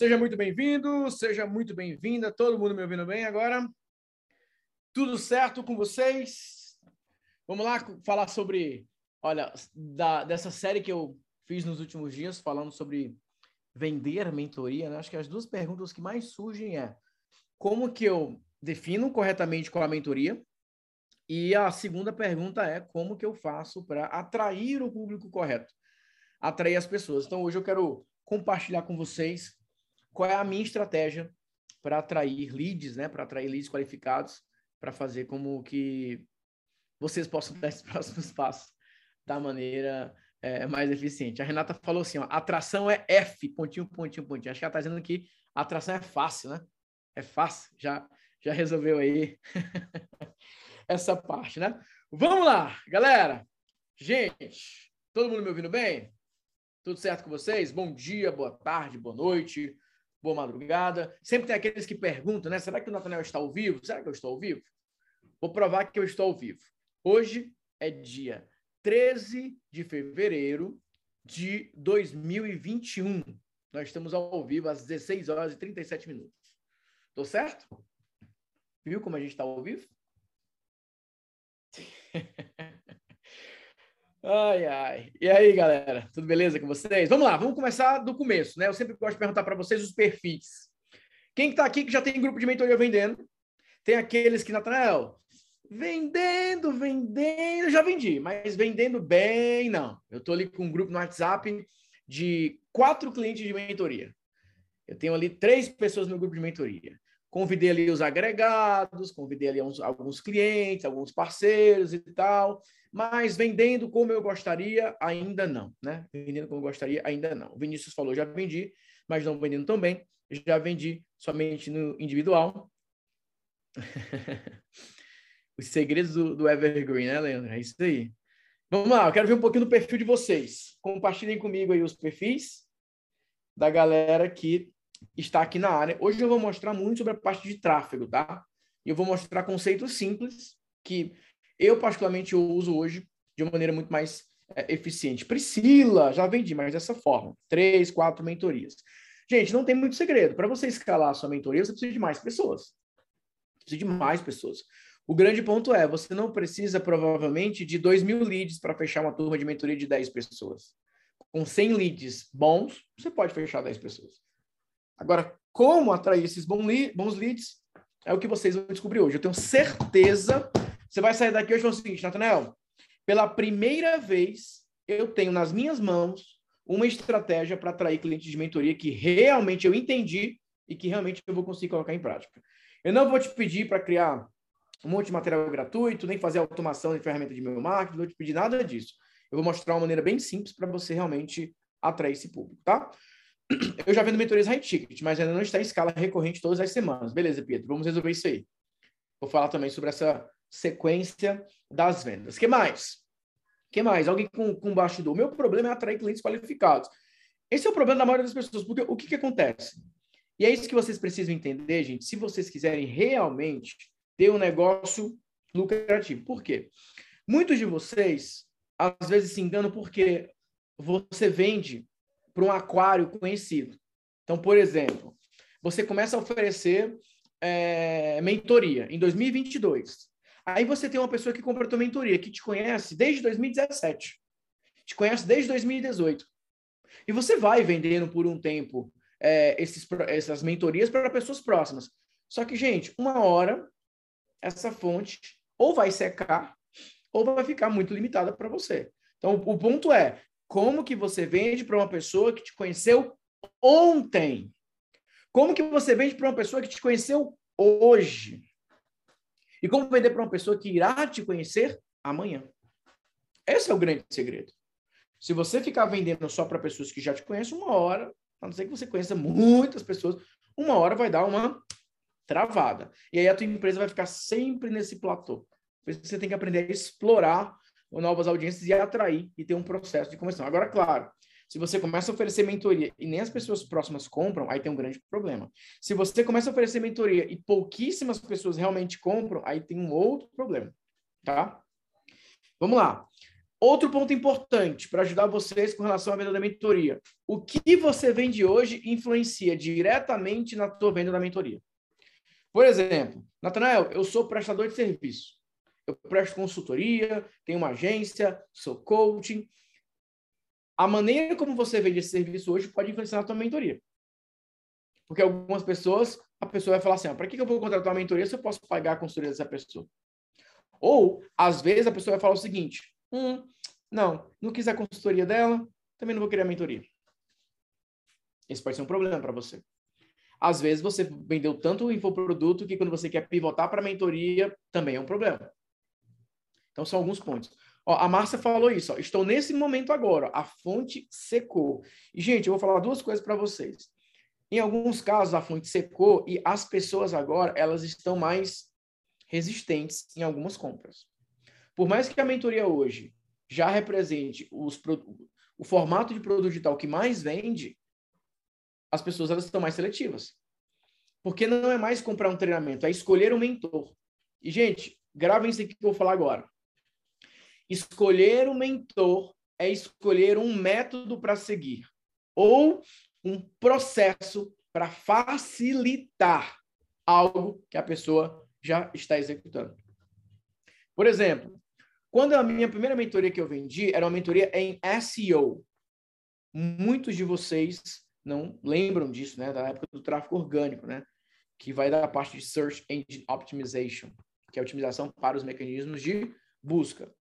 Seja muito bem-vindo, seja muito bem-vinda. Todo mundo me ouvindo bem agora? Tudo certo com vocês? Vamos lá falar sobre, olha, da, dessa série que eu fiz nos últimos dias, falando sobre vender mentoria. Né? Acho que as duas perguntas que mais surgem é como que eu defino corretamente qual a mentoria? E a segunda pergunta é como que eu faço para atrair o público correto, atrair as pessoas. Então hoje eu quero compartilhar com vocês qual é a minha estratégia para atrair leads, né? Para atrair leads qualificados, para fazer como que vocês possam dar esses próximos passos da maneira é, mais eficiente. A Renata falou assim: ó, atração é F, pontinho, pontinho, pontinho. Acho que ela está dizendo que atração é fácil, né? É fácil, já, já resolveu aí essa parte, né? Vamos lá, galera. Gente, todo mundo me ouvindo bem? Tudo certo com vocês? Bom dia, boa tarde, boa noite, boa madrugada. Sempre tem aqueles que perguntam, né? Será que o Nathaniel está ao vivo? Será que eu estou ao vivo? Vou provar que eu estou ao vivo. Hoje é dia 13 de fevereiro de 2021. Nós estamos ao vivo às 16 horas e 37 minutos. Tô certo? Viu como a gente está ao vivo? Ai, ai. E aí, galera? Tudo beleza com vocês? Vamos lá, vamos começar do começo, né? Eu sempre gosto de perguntar para vocês os perfis. Quem está aqui que já tem grupo de mentoria vendendo? Tem aqueles que, Natanael, vendendo, vendendo, já vendi, mas vendendo bem, não. Eu estou ali com um grupo no WhatsApp de quatro clientes de mentoria. Eu tenho ali três pessoas no grupo de mentoria. Convidei ali os agregados, convidei ali uns, alguns clientes, alguns parceiros e tal. Mas vendendo como eu gostaria, ainda não, né? Vendendo como eu gostaria, ainda não. O Vinícius falou, já vendi, mas não vendendo tão bem. Já vendi somente no individual. Os segredos do, do, Evergreen, né, Leandro? É isso aí. Vamos lá, eu quero ver um pouquinho do perfil de vocês. Compartilhem comigo aí os perfis da galera que está aqui na área. Hoje eu vou mostrar muito sobre a parte de tráfego, tá? Eu vou mostrar conceitos simples que eu, particularmente, eu uso hoje de uma maneira muito mais é, eficiente. Priscila, já vendi, mas dessa forma. Três, quatro mentorias. Gente, não tem muito segredo. Para você escalar a sua mentoria, você precisa de mais pessoas. Precisa de mais pessoas. O grande ponto é, você não precisa, provavelmente, de 2 mil leads para fechar uma turma de mentoria de 10 pessoas. Com 100 leads bons, você pode fechar 10 pessoas. Agora, como atrair esses bons leads é o que vocês vão descobrir hoje. Eu tenho certeza você vai sair daqui hoje e falar o seguinte, Nathanael, pela primeira vez eu tenho nas minhas mãos uma estratégia para atrair clientes de mentoria que realmente eu entendi e que realmente eu vou conseguir colocar em prática. Eu não vou te pedir para criar um monte de material gratuito, nem fazer automação de ferramenta de meu marketing, não vou te pedir nada disso. Eu vou mostrar uma maneira bem simples para você realmente atrair esse público, tá? Eu já vendo mentorias high ticket, mas ainda não está em escala recorrente todas as semanas. Beleza, Pedro, vamos resolver isso aí. Vou falar também sobre essa sequência das vendas. que mais? que mais? Alguém com, com bastidor. O meu problema é atrair clientes qualificados. Esse é o problema da maioria das pessoas, porque o que, que acontece? E é isso que vocês precisam entender, gente, se vocês quiserem realmente ter um negócio lucrativo. Por quê? Muitos de vocês, às vezes, se enganam porque você vende para um aquário conhecido. Então, por exemplo, você começa a oferecer é, mentoria em 2022. Aí você tem uma pessoa que compra a tua mentoria, que te conhece desde 2017, te conhece desde 2018. E você vai vendendo por um tempo é, esses, essas mentorias para pessoas próximas. Só que, gente, uma hora essa fonte ou vai secar ou vai ficar muito limitada para você. Então, o ponto é, como que você vende para uma pessoa que te conheceu ontem? Como que você vende para uma pessoa que te conheceu hoje? E como vender para uma pessoa que irá te conhecer amanhã? Esse é o grande segredo. Se você ficar vendendo só para pessoas que já te conhecem, uma hora, a não ser que você conheça muitas pessoas, uma hora vai dar uma travada. E aí a tua empresa vai ficar sempre nesse platô. Você tem que aprender a explorar novas audiências e atrair e ter um processo de conversão. Agora, claro, se você começa a oferecer mentoria e nem as pessoas próximas compram, aí tem um grande problema. Se você começa a oferecer mentoria e pouquíssimas pessoas realmente compram, aí tem um outro problema, tá? Vamos lá. Outro ponto importante para ajudar vocês com relação à venda da mentoria. O que você vende hoje influencia diretamente na tua venda da mentoria. Por exemplo, Natanael, eu sou prestador de serviço. Eu presto consultoria, tenho uma agência, sou coaching. A maneira como você vende esse serviço hoje pode influenciar na tua mentoria. Porque algumas pessoas, a pessoa vai falar assim, ah, para que eu vou contratar uma mentoria se eu posso pagar a consultoria dessa pessoa? Ou, às vezes, a pessoa vai falar o seguinte, hum, não, não quis a consultoria dela, também não vou querer a mentoria. Esse pode ser um problema para você. Às vezes você vendeu tanto o infoproduto que quando você quer pivotar para a mentoria, também é um problema. Então são alguns pontos. Ó, a Márcia falou isso. Ó, Estou nesse momento agora. A fonte secou. E, gente, eu vou falar duas coisas para vocês. Em alguns casos, a fonte secou e as pessoas agora elas estão mais resistentes em algumas compras. Por mais que a mentoria hoje já represente os, o formato de produto digital que mais vende, as pessoas elas estão mais seletivas. Porque não é mais comprar um treinamento, é escolher um mentor. E, gente, gravem isso aqui que eu vou falar agora. Escolher um mentor é escolher um método para seguir ou um processo para facilitar algo que a pessoa já está executando. Por exemplo, quando a minha primeira mentoria que eu vendi era uma mentoria em SEO. Muitos de vocês não lembram disso, né? Da época do tráfego orgânico, né? Que vai da parte de Search Engine Optimization, que é a otimização para os mecanismos de busca.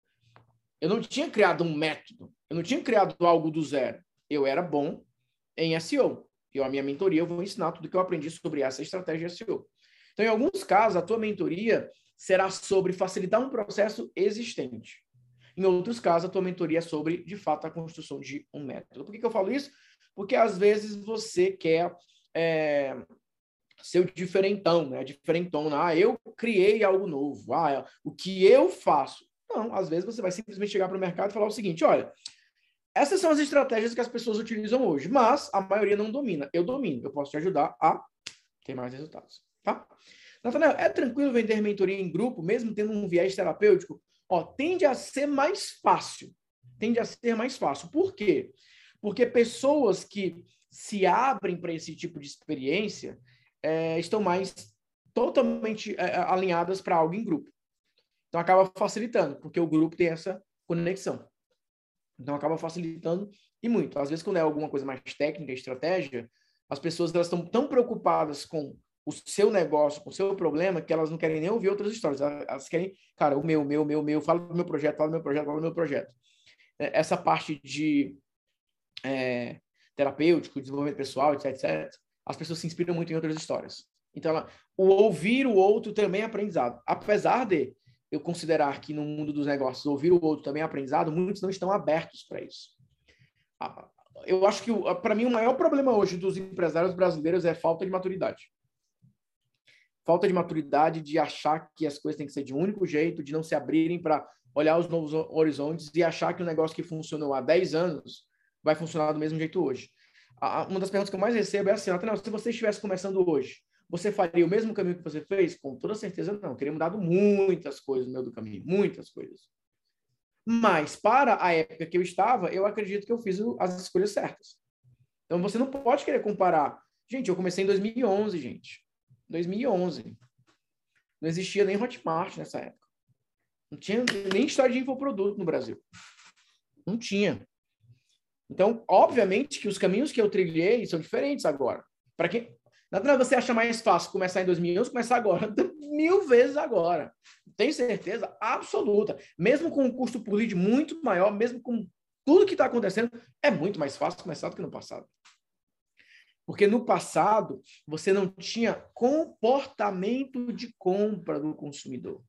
Eu não tinha criado um método, eu não tinha criado algo do zero. Eu era bom em SEO. E a minha mentoria eu vou ensinar tudo que eu aprendi sobre essa estratégia SEO. Então, em alguns casos, a tua mentoria será sobre facilitar um processo existente. Em outros casos, a tua mentoria é sobre, de fato, a construção de um método. Por que, que eu falo isso? Porque, às vezes, você quer é, ser o diferentão, né? Diferentona. Ah, eu criei algo novo. Ah, o que eu faço? Não, às vezes você vai simplesmente chegar para o mercado e falar o seguinte, olha, essas são as estratégias que as pessoas utilizam hoje, mas a maioria não domina. Eu domino, eu posso te ajudar a ter mais resultados, tá? Nathanael, é tranquilo vender mentoria em grupo, mesmo tendo um viés terapêutico? Ó, tende a ser mais fácil. Tende a ser mais fácil. Por quê? Porque pessoas que se abrem para esse tipo de experiência é, estão mais totalmente é, alinhadas para algo em grupo. Então acaba facilitando, porque o grupo tem essa conexão. Então acaba facilitando e muito. Às vezes, quando é alguma coisa mais técnica, estratégia, as pessoas elas estão tão preocupadas com o seu negócio, com o seu problema, que elas não querem nem ouvir outras histórias. Elas querem, cara, o meu, meu, meu, meu, fala do meu projeto, fala do meu projeto, fala do meu projeto. É, essa parte de é, terapêutico, desenvolvimento pessoal, etc, etc, as pessoas se inspiram muito em outras histórias. Então, ela, o ouvir o outro também é aprendizado. Apesar de eu considerar que no mundo dos negócios ouvir o outro também é aprendizado, muitos não estão abertos para isso. Eu acho que, para mim, o maior problema hoje dos empresários brasileiros é falta de maturidade falta de maturidade de achar que as coisas têm que ser de um único jeito, de não se abrirem para olhar os novos horizontes e achar que o negócio que funcionou há 10 anos vai funcionar do mesmo jeito hoje. Uma das perguntas que eu mais recebo é assim, se você estivesse começando hoje, você faria o mesmo caminho que você fez? Com toda certeza não. Teria mudado muitas coisas no meio do caminho, muitas coisas. Mas para a época que eu estava, eu acredito que eu fiz as escolhas certas. Então você não pode querer comparar. Gente, eu comecei em 2011, gente. 2011. Não existia nem Hotmart nessa época. Não tinha nem história de infoproduto no Brasil. Não tinha. Então, obviamente que os caminhos que eu trilhei são diferentes agora. Para quem Nada você acha mais fácil começar em 2011, começar agora, mil vezes agora. Tem certeza absoluta. Mesmo com um custo por lead muito maior, mesmo com tudo que está acontecendo, é muito mais fácil começar do que no passado. Porque no passado, você não tinha comportamento de compra do consumidor.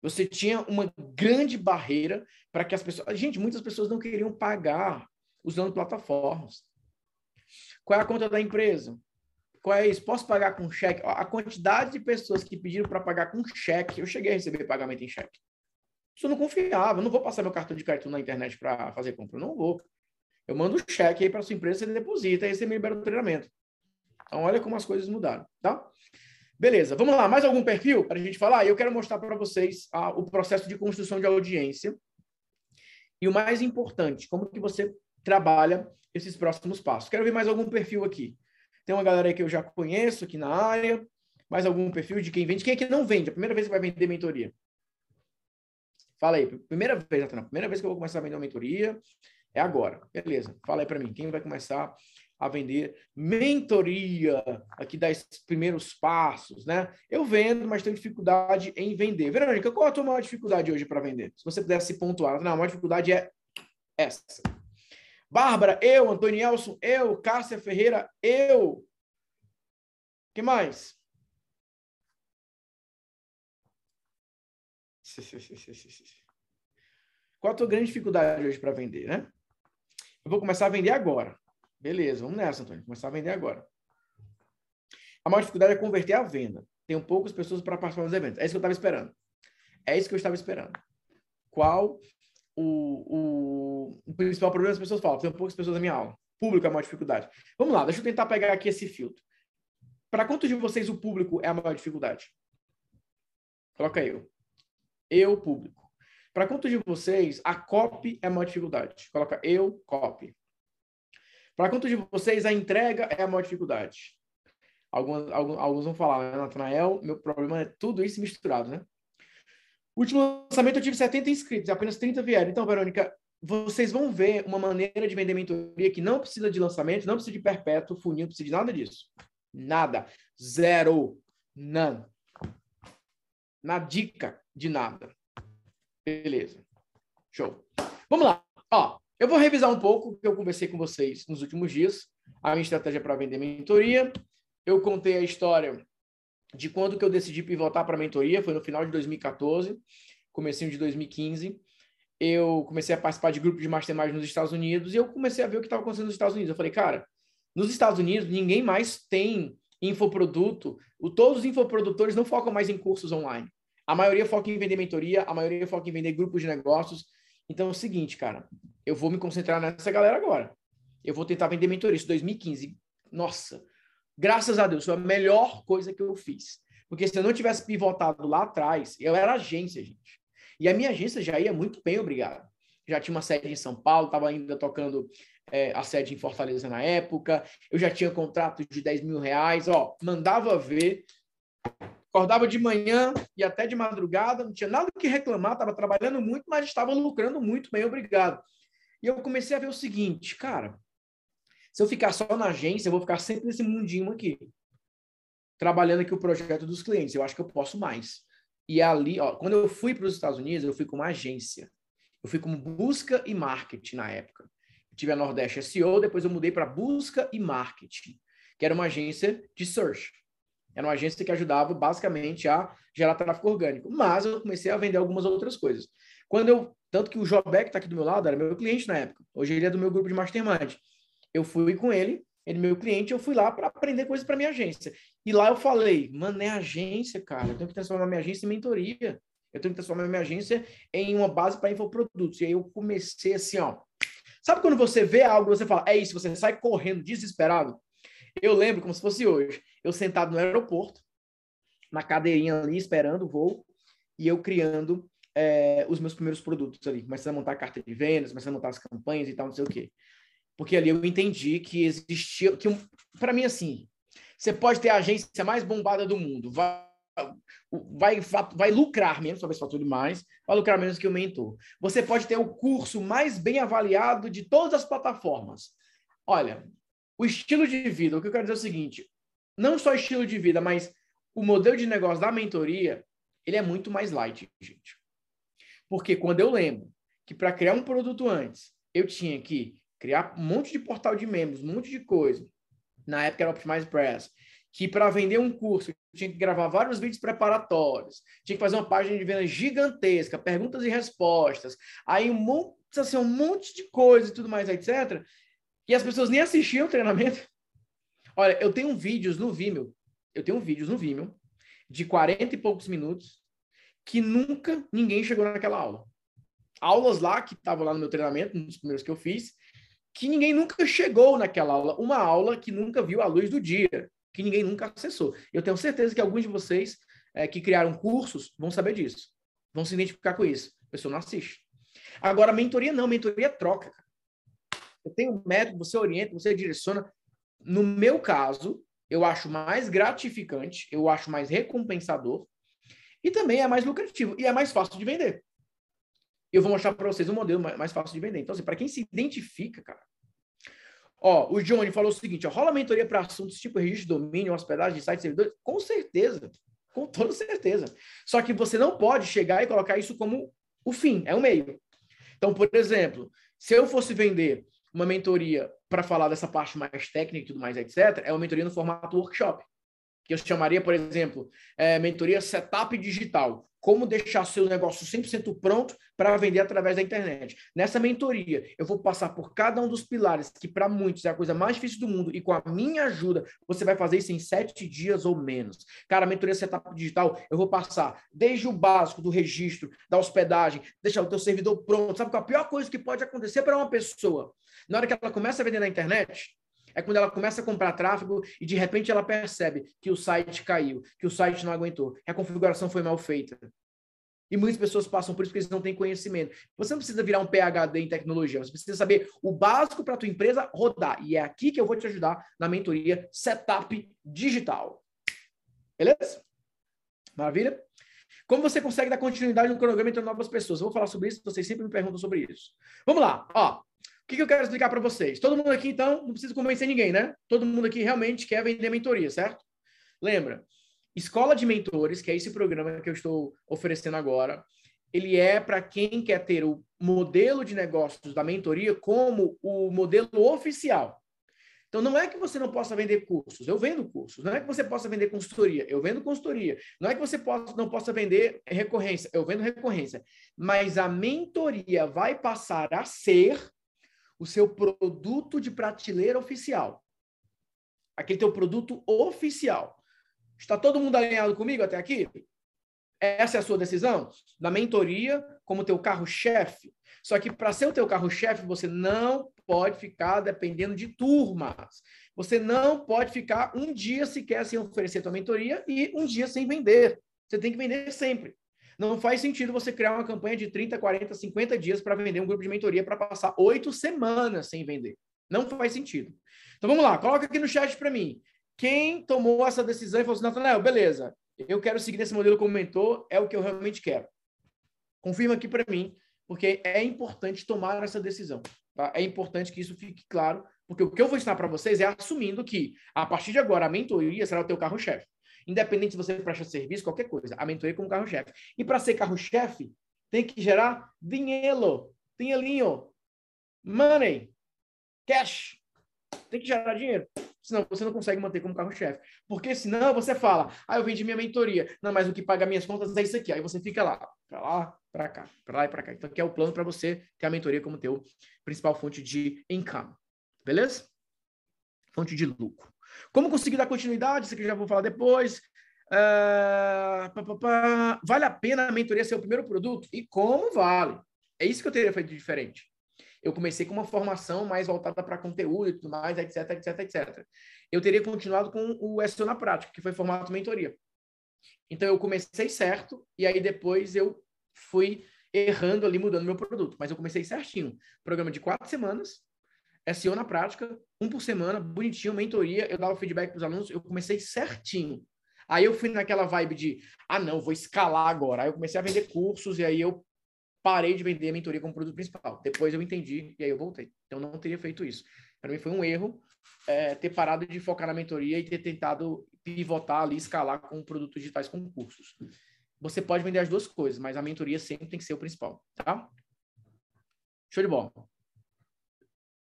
Você tinha uma grande barreira para que as pessoas. Gente, muitas pessoas não queriam pagar usando plataformas. Qual é a conta da empresa? Qual é isso? Posso pagar com cheque? A quantidade de pessoas que pediram para pagar com cheque, eu cheguei a receber pagamento em cheque. Isso eu não confiava. Eu não vou passar meu cartão de cartão na internet para fazer compra. Eu não vou. Eu mando o cheque aí para sua empresa, você deposita, aí você me libera o treinamento. Então, olha como as coisas mudaram, tá? Beleza, vamos lá. Mais algum perfil para a gente falar? Eu quero mostrar para vocês ah, o processo de construção de audiência E o mais importante, como que você trabalha esses próximos passos. Quero ver mais algum perfil aqui. Tem uma galera aí que eu já conheço aqui na área, mais algum perfil de quem vende. Quem é que não vende? A primeira vez que vai vender mentoria. Fala aí, primeira vez, Natana, primeira vez que eu vou começar a vender uma mentoria é agora. Beleza, fala aí para mim, quem vai começar a vender mentoria aqui das primeiros passos, né? Eu vendo, mas tenho dificuldade em vender. Verônica, qual a tua maior dificuldade hoje para vender? Se você pudesse pontuar, não, a maior dificuldade é essa. Bárbara, eu, Antonielson, eu, Cássia Ferreira, eu. que mais? Qual a tua grande dificuldade hoje para vender, né? Eu vou começar a vender agora. Beleza, vamos nessa, Antônio. Começar a vender agora. A maior dificuldade é converter a venda. Tenho poucas pessoas para participar dos eventos. É isso que eu estava esperando. É isso que eu estava esperando. Qual o, o, principal problema? As pessoas falam, tenho poucas pessoas na minha aula. Público é a maior dificuldade. Vamos lá, deixa eu tentar pegar aqui esse filtro. Para quantos de vocês o público é a maior dificuldade? Coloca eu. Eu, público. Para quantos de vocês a copy é a maior dificuldade? Coloca eu, copy. Para quantos de vocês a entrega é a maior dificuldade? Alguns, alguns, alguns vão falar, né, Natanael, meu problema é tudo isso misturado, né? Último lançamento eu tive 70 inscritos, apenas 30 vieram. Então, Verônica, vocês vão ver uma maneira de vender mentoria que não precisa de lançamento, não precisa de perpétuo, funil, não precisa de nada disso. Nada. Zero. None. Na dica de nada. Beleza. Show. Vamos lá. Ó, eu vou revisar um pouco o que eu conversei com vocês nos últimos dias, a minha estratégia para vender mentoria. Eu contei a história de quando que eu decidi pivotar para a mentoria, foi no final de 2014, comecinho de 2015. Eu comecei a participar de grupos de mastermind nos Estados Unidos e eu comecei a ver o que estava acontecendo nos Estados Unidos. Eu falei, cara, nos Estados Unidos ninguém mais tem infoproduto. O, todos os infoprodutores não focam mais em cursos online. A maioria foca em vender mentoria, a maioria foca em vender grupos de negócios. Então é o seguinte, cara, eu vou me concentrar nessa galera agora. Eu vou tentar vender mentoria. Isso 2015. Nossa, graças a Deus, foi a melhor coisa que eu fiz. Porque se eu não tivesse pivotado lá atrás, eu era agência, gente. E a minha agência já ia muito bem, obrigado. Já tinha uma sede em São Paulo, estava ainda tocando é, a sede em Fortaleza na época. Eu já tinha contrato de 10 mil reais. Ó, mandava ver. Acordava de manhã e até de madrugada, não tinha nada que reclamar, estava trabalhando muito, mas estava lucrando muito bem, obrigado. E eu comecei a ver o seguinte, cara, se eu ficar só na agência, eu vou ficar sempre nesse mundinho aqui, trabalhando aqui o projeto dos clientes. Eu acho que eu posso mais. E ali, ó, quando eu fui para os Estados Unidos, eu fui com uma agência. Eu fui como busca e marketing na época. Eu tive a Nordeste SEO, depois eu mudei para busca e marketing, que era uma agência de search. Era uma agência que ajudava basicamente a gerar tráfego orgânico. Mas eu comecei a vender algumas outras coisas. Quando eu tanto que o Jobeck está aqui do meu lado, era meu cliente na época. Hoje ele é do meu grupo de mastermind. Eu fui com ele, ele meu cliente, eu fui lá para aprender coisas para minha agência. E lá eu falei, mano, é agência, cara. Eu tenho que transformar minha agência em mentoria. Eu tenho que transformar minha agência em uma base para infoprodutos. E aí eu comecei assim, ó. Sabe quando você vê algo, você fala, é isso, você sai correndo desesperado? Eu lembro como se fosse hoje. Eu sentado no aeroporto, na cadeirinha ali, esperando o voo, e eu criando é, os meus primeiros produtos ali. Começando a montar a carta de vendas, começando a montar as campanhas e tal, não sei o quê. Porque ali eu entendi que existia. que Para mim, assim, você pode ter a agência mais bombada do mundo, vai, vai, vai lucrar menos, talvez fature mais, vai lucrar menos que o mentor. Você pode ter o curso mais bem avaliado de todas as plataformas. Olha, o estilo de vida, o que eu quero dizer é o seguinte: não só estilo de vida, mas o modelo de negócio da mentoria, ele é muito mais light, gente. Porque quando eu lembro que para criar um produto antes, eu tinha que criar um monte de portal de membros, um monte de coisa. Na época era Optimize Press. Que para vender um curso, tinha que gravar vários vídeos preparatórios, tinha que fazer uma página de venda gigantesca, perguntas e respostas, aí um monte, assim, um monte de coisa e tudo mais, etc. E as pessoas nem assistiam o treinamento. Olha, eu tenho vídeos no Vimeo, eu tenho vídeos no Vimeo de 40 e poucos minutos que nunca ninguém chegou naquela aula. Aulas lá que estavam lá no meu treinamento, nos primeiros que eu fiz, que ninguém nunca chegou naquela aula. Uma aula que nunca viu a luz do dia, que ninguém nunca acessou. Eu tenho certeza que alguns de vocês é, que criaram cursos vão saber disso, vão se identificar com isso. A pessoa não assiste. Agora, mentoria não, mentoria é troca. Você tem um método, você orienta, você direciona. No meu caso, eu acho mais gratificante, eu acho mais recompensador e também é mais lucrativo e é mais fácil de vender. Eu vou mostrar para vocês um modelo mais fácil de vender. Então, assim, para quem se identifica, cara. Ó, o Johnny falou o seguinte: ó, rola mentoria para assuntos tipo registro de domínio, hospedagem de sites servidores? Com certeza. Com toda certeza. Só que você não pode chegar e colocar isso como o fim, é o meio. Então, por exemplo, se eu fosse vender uma mentoria para falar dessa parte mais técnica e tudo mais, etc., é uma mentoria no formato workshop. Que eu chamaria, por exemplo, é, mentoria setup digital como deixar seu negócio 100% pronto para vender através da internet. Nessa mentoria, eu vou passar por cada um dos pilares, que para muitos é a coisa mais difícil do mundo, e com a minha ajuda, você vai fazer isso em sete dias ou menos. Cara, mentoria Setup Digital, eu vou passar desde o básico do registro, da hospedagem, deixar o teu servidor pronto. Sabe qual é a pior coisa que pode acontecer para uma pessoa? Na hora que ela começa a vender na internet, é quando ela começa a comprar tráfego e de repente ela percebe que o site caiu, que o site não aguentou, que a configuração foi mal feita. E muitas pessoas passam por isso porque eles não têm conhecimento. Você não precisa virar um PhD em tecnologia, você precisa saber o básico para a tua empresa rodar. E é aqui que eu vou te ajudar na mentoria Setup Digital. Beleza? Maravilha? Como você consegue dar continuidade no cronograma entre novas pessoas? Eu vou falar sobre isso, vocês sempre me perguntam sobre isso. Vamos lá. Ó, o que, que eu quero explicar para vocês? Todo mundo aqui, então, não precisa convencer ninguém, né? Todo mundo aqui realmente quer vender mentoria, certo? Lembra, Escola de Mentores, que é esse programa que eu estou oferecendo agora, ele é para quem quer ter o modelo de negócios da mentoria como o modelo oficial. Então, não é que você não possa vender cursos, eu vendo cursos. Não é que você possa vender consultoria, eu vendo consultoria. Não é que você possa, não possa vender recorrência, eu vendo recorrência. Mas a mentoria vai passar a ser o seu produto de prateleira oficial. Aquele teu produto oficial. Está todo mundo alinhado comigo até aqui? Essa é a sua decisão? Da mentoria como teu carro-chefe. Só que para ser o teu carro-chefe, você não pode ficar dependendo de turmas. Você não pode ficar um dia sequer sem oferecer tua mentoria e um dia sem vender. Você tem que vender sempre. Não faz sentido você criar uma campanha de 30, 40, 50 dias para vender um grupo de mentoria para passar oito semanas sem vender. Não faz sentido. Então vamos lá, coloca aqui no chat para mim. Quem tomou essa decisão e falou assim, Natanael, beleza, eu quero seguir nesse modelo como mentor, é o que eu realmente quero. Confirma aqui para mim, porque é importante tomar essa decisão. Tá? É importante que isso fique claro, porque o que eu vou ensinar para vocês é assumindo que, a partir de agora, a mentoria será o teu carro-chefe. Independente se você presta serviço, qualquer coisa. A mentoria como carro-chefe. E para ser carro-chefe, tem que gerar dinheiro. Dinheirinho. Money. Cash. Tem que gerar dinheiro. Senão você não consegue manter como carro-chefe. Porque senão você fala, ah, eu vendi minha mentoria. Não, mas o que paga minhas contas é isso aqui. Aí você fica lá, para lá, para cá, para lá e para cá. Então aqui é o plano para você ter a mentoria como teu principal fonte de income. Beleza? Fonte de lucro. Como conseguir dar continuidade? Isso aqui eu já vou falar depois. Uh, pá, pá, pá. Vale a pena a mentoria ser o primeiro produto? E como vale? É isso que eu teria feito diferente. Eu comecei com uma formação mais voltada para conteúdo e tudo mais, etc, etc, etc. Eu teria continuado com o SEO na prática, que foi formato mentoria. Então eu comecei certo e aí depois eu fui errando ali, mudando meu produto. Mas eu comecei certinho. Programa de quatro semanas, SEO na prática, um por semana, bonitinho, mentoria, eu dava feedback para os alunos, eu comecei certinho. Aí eu fui naquela vibe de, ah, não, vou escalar agora. Aí eu comecei a vender cursos e aí eu parei de vender a mentoria como produto principal. Depois eu entendi e aí eu voltei. Então não teria feito isso. Para mim foi um erro é, ter parado de focar na mentoria e ter tentado pivotar ali, escalar com produtos digitais com cursos. Você pode vender as duas coisas, mas a mentoria sempre tem que ser o principal, tá? Show de bola.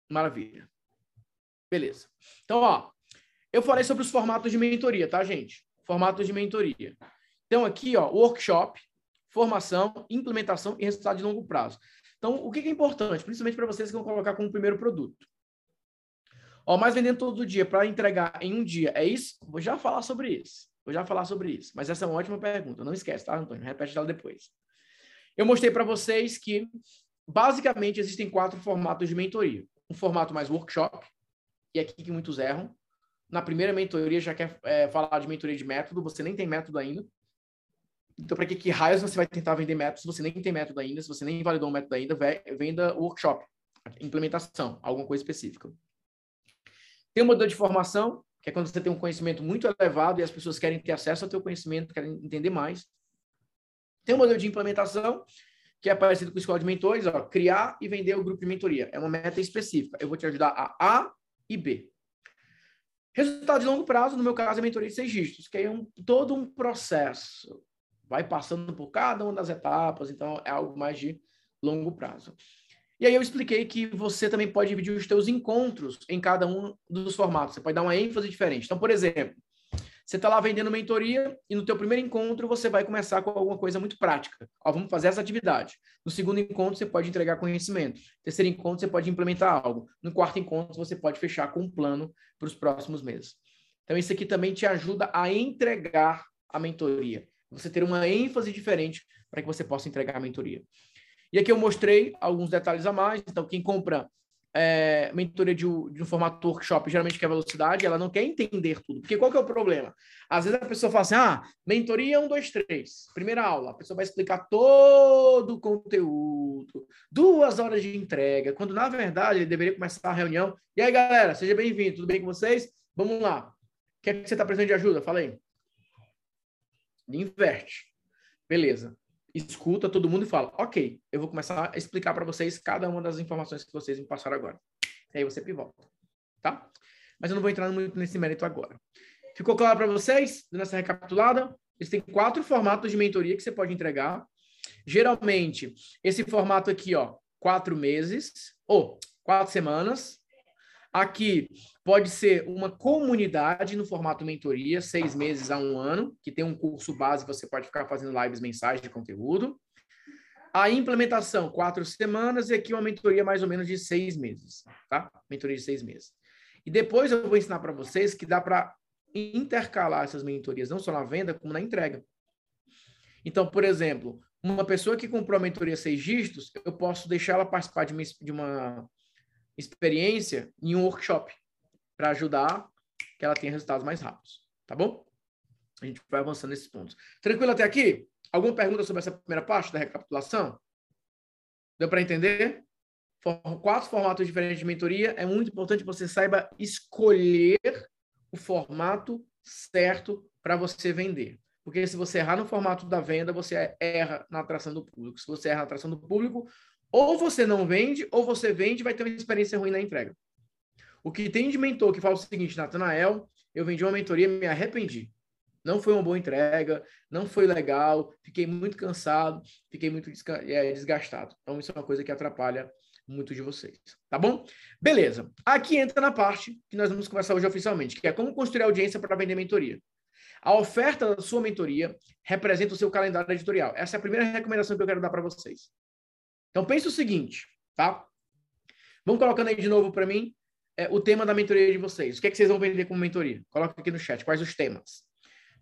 Maravilha. Beleza. Então, ó, eu falei sobre os formatos de mentoria, tá, gente? Formatos de mentoria. Então, aqui, ó, workshop, formação, implementação e resultado de longo prazo. Então, o que é importante, principalmente para vocês que vão colocar como primeiro produto? Ó, mais vendendo todo dia para entregar em um dia, é isso? Vou já falar sobre isso. Vou já falar sobre isso. Mas essa é uma ótima pergunta. Não esquece, tá, Antônio? Repete ela depois. Eu mostrei para vocês que, basicamente, existem quatro formatos de mentoria um formato mais workshop, e é aqui que muitos erram. Na primeira mentoria já quer é, falar de mentoria de método, você nem tem método ainda. Então, para que, que raios você vai tentar vender método se você nem tem método ainda, se você nem validou o método ainda, venda o workshop, implementação, alguma coisa específica. Tem um modelo de formação, que é quando você tem um conhecimento muito elevado e as pessoas querem ter acesso ao teu conhecimento, querem entender mais. Tem um modelo de implementação, que é parecido com o escola de mentores, ó, criar e vender o grupo de mentoria. É uma meta específica. Eu vou te ajudar a A e B. Resultado de longo prazo, no meu caso, é mentoria de seis que é um, todo um processo. Vai passando por cada uma das etapas, então é algo mais de longo prazo. E aí eu expliquei que você também pode dividir os teus encontros em cada um dos formatos. Você pode dar uma ênfase diferente. Então, por exemplo, você está lá vendendo mentoria e no teu primeiro encontro você vai começar com alguma coisa muito prática. Ó, vamos fazer essa atividade. No segundo encontro você pode entregar conhecimento. No terceiro encontro você pode implementar algo. No quarto encontro você pode fechar com um plano para os próximos meses. Então isso aqui também te ajuda a entregar a mentoria. Você ter uma ênfase diferente para que você possa entregar a mentoria. E aqui eu mostrei alguns detalhes a mais. Então quem compra é, mentoria de, de, um formato workshop geralmente quer velocidade, ela não quer entender tudo. Porque qual que é o problema? Às vezes a pessoa fala assim, ah, mentoria 1, 2, 3. Primeira aula, a pessoa vai explicar todo o conteúdo, duas horas de entrega, quando na verdade ele deveria começar a reunião. E aí, galera, seja bem-vindo, tudo bem com vocês? Vamos lá. O que, é que você está precisando de ajuda? Fala aí. Inverte. Beleza escuta todo mundo e fala: Ok, eu vou começar a explicar para vocês cada uma das informações que vocês me passaram agora. E aí você pivota, tá? Mas eu não vou entrar muito nesse mérito agora. Ficou claro para vocês, nessa recapitulada? Existem quatro formatos de mentoria que você pode entregar. Geralmente, esse formato aqui, ó, quatro meses, ou quatro semanas. Aqui pode ser uma comunidade no formato mentoria, seis meses a um ano, que tem um curso base, você pode ficar fazendo lives mensais de conteúdo. A implementação, quatro semanas, e aqui uma mentoria mais ou menos de seis meses, tá? Mentoria de seis meses. E depois eu vou ensinar para vocês que dá para intercalar essas mentorias, não só na venda, como na entrega. Então, por exemplo, uma pessoa que comprou a mentoria seis dígitos, eu posso deixar ela participar de uma, de uma experiência em um workshop para ajudar que ela tenha resultados mais rápidos, tá bom? A gente vai avançando nesses pontos. Tranquilo até aqui? Alguma pergunta sobre essa primeira parte da recapitulação? Deu para entender? Quatro formatos diferentes de mentoria. É muito importante que você saiba escolher o formato certo para você vender. Porque se você errar no formato da venda, você erra na atração do público. Se você erra na atração do público, ou você não vende, ou você vende vai ter uma experiência ruim na entrega. O que tem de mentor que fala o seguinte, Natanael, eu vendi uma mentoria me arrependi. Não foi uma boa entrega, não foi legal, fiquei muito cansado, fiquei muito é, desgastado. Então, isso é uma coisa que atrapalha muito de vocês, tá bom? Beleza. Aqui entra na parte que nós vamos conversar hoje oficialmente, que é como construir audiência para vender mentoria. A oferta da sua mentoria representa o seu calendário editorial. Essa é a primeira recomendação que eu quero dar para vocês. Então, pense o seguinte, tá? Vamos colocando aí de novo para mim é, o tema da mentoria de vocês. O que é que vocês vão vender como mentoria? Coloca aqui no chat. Quais os temas?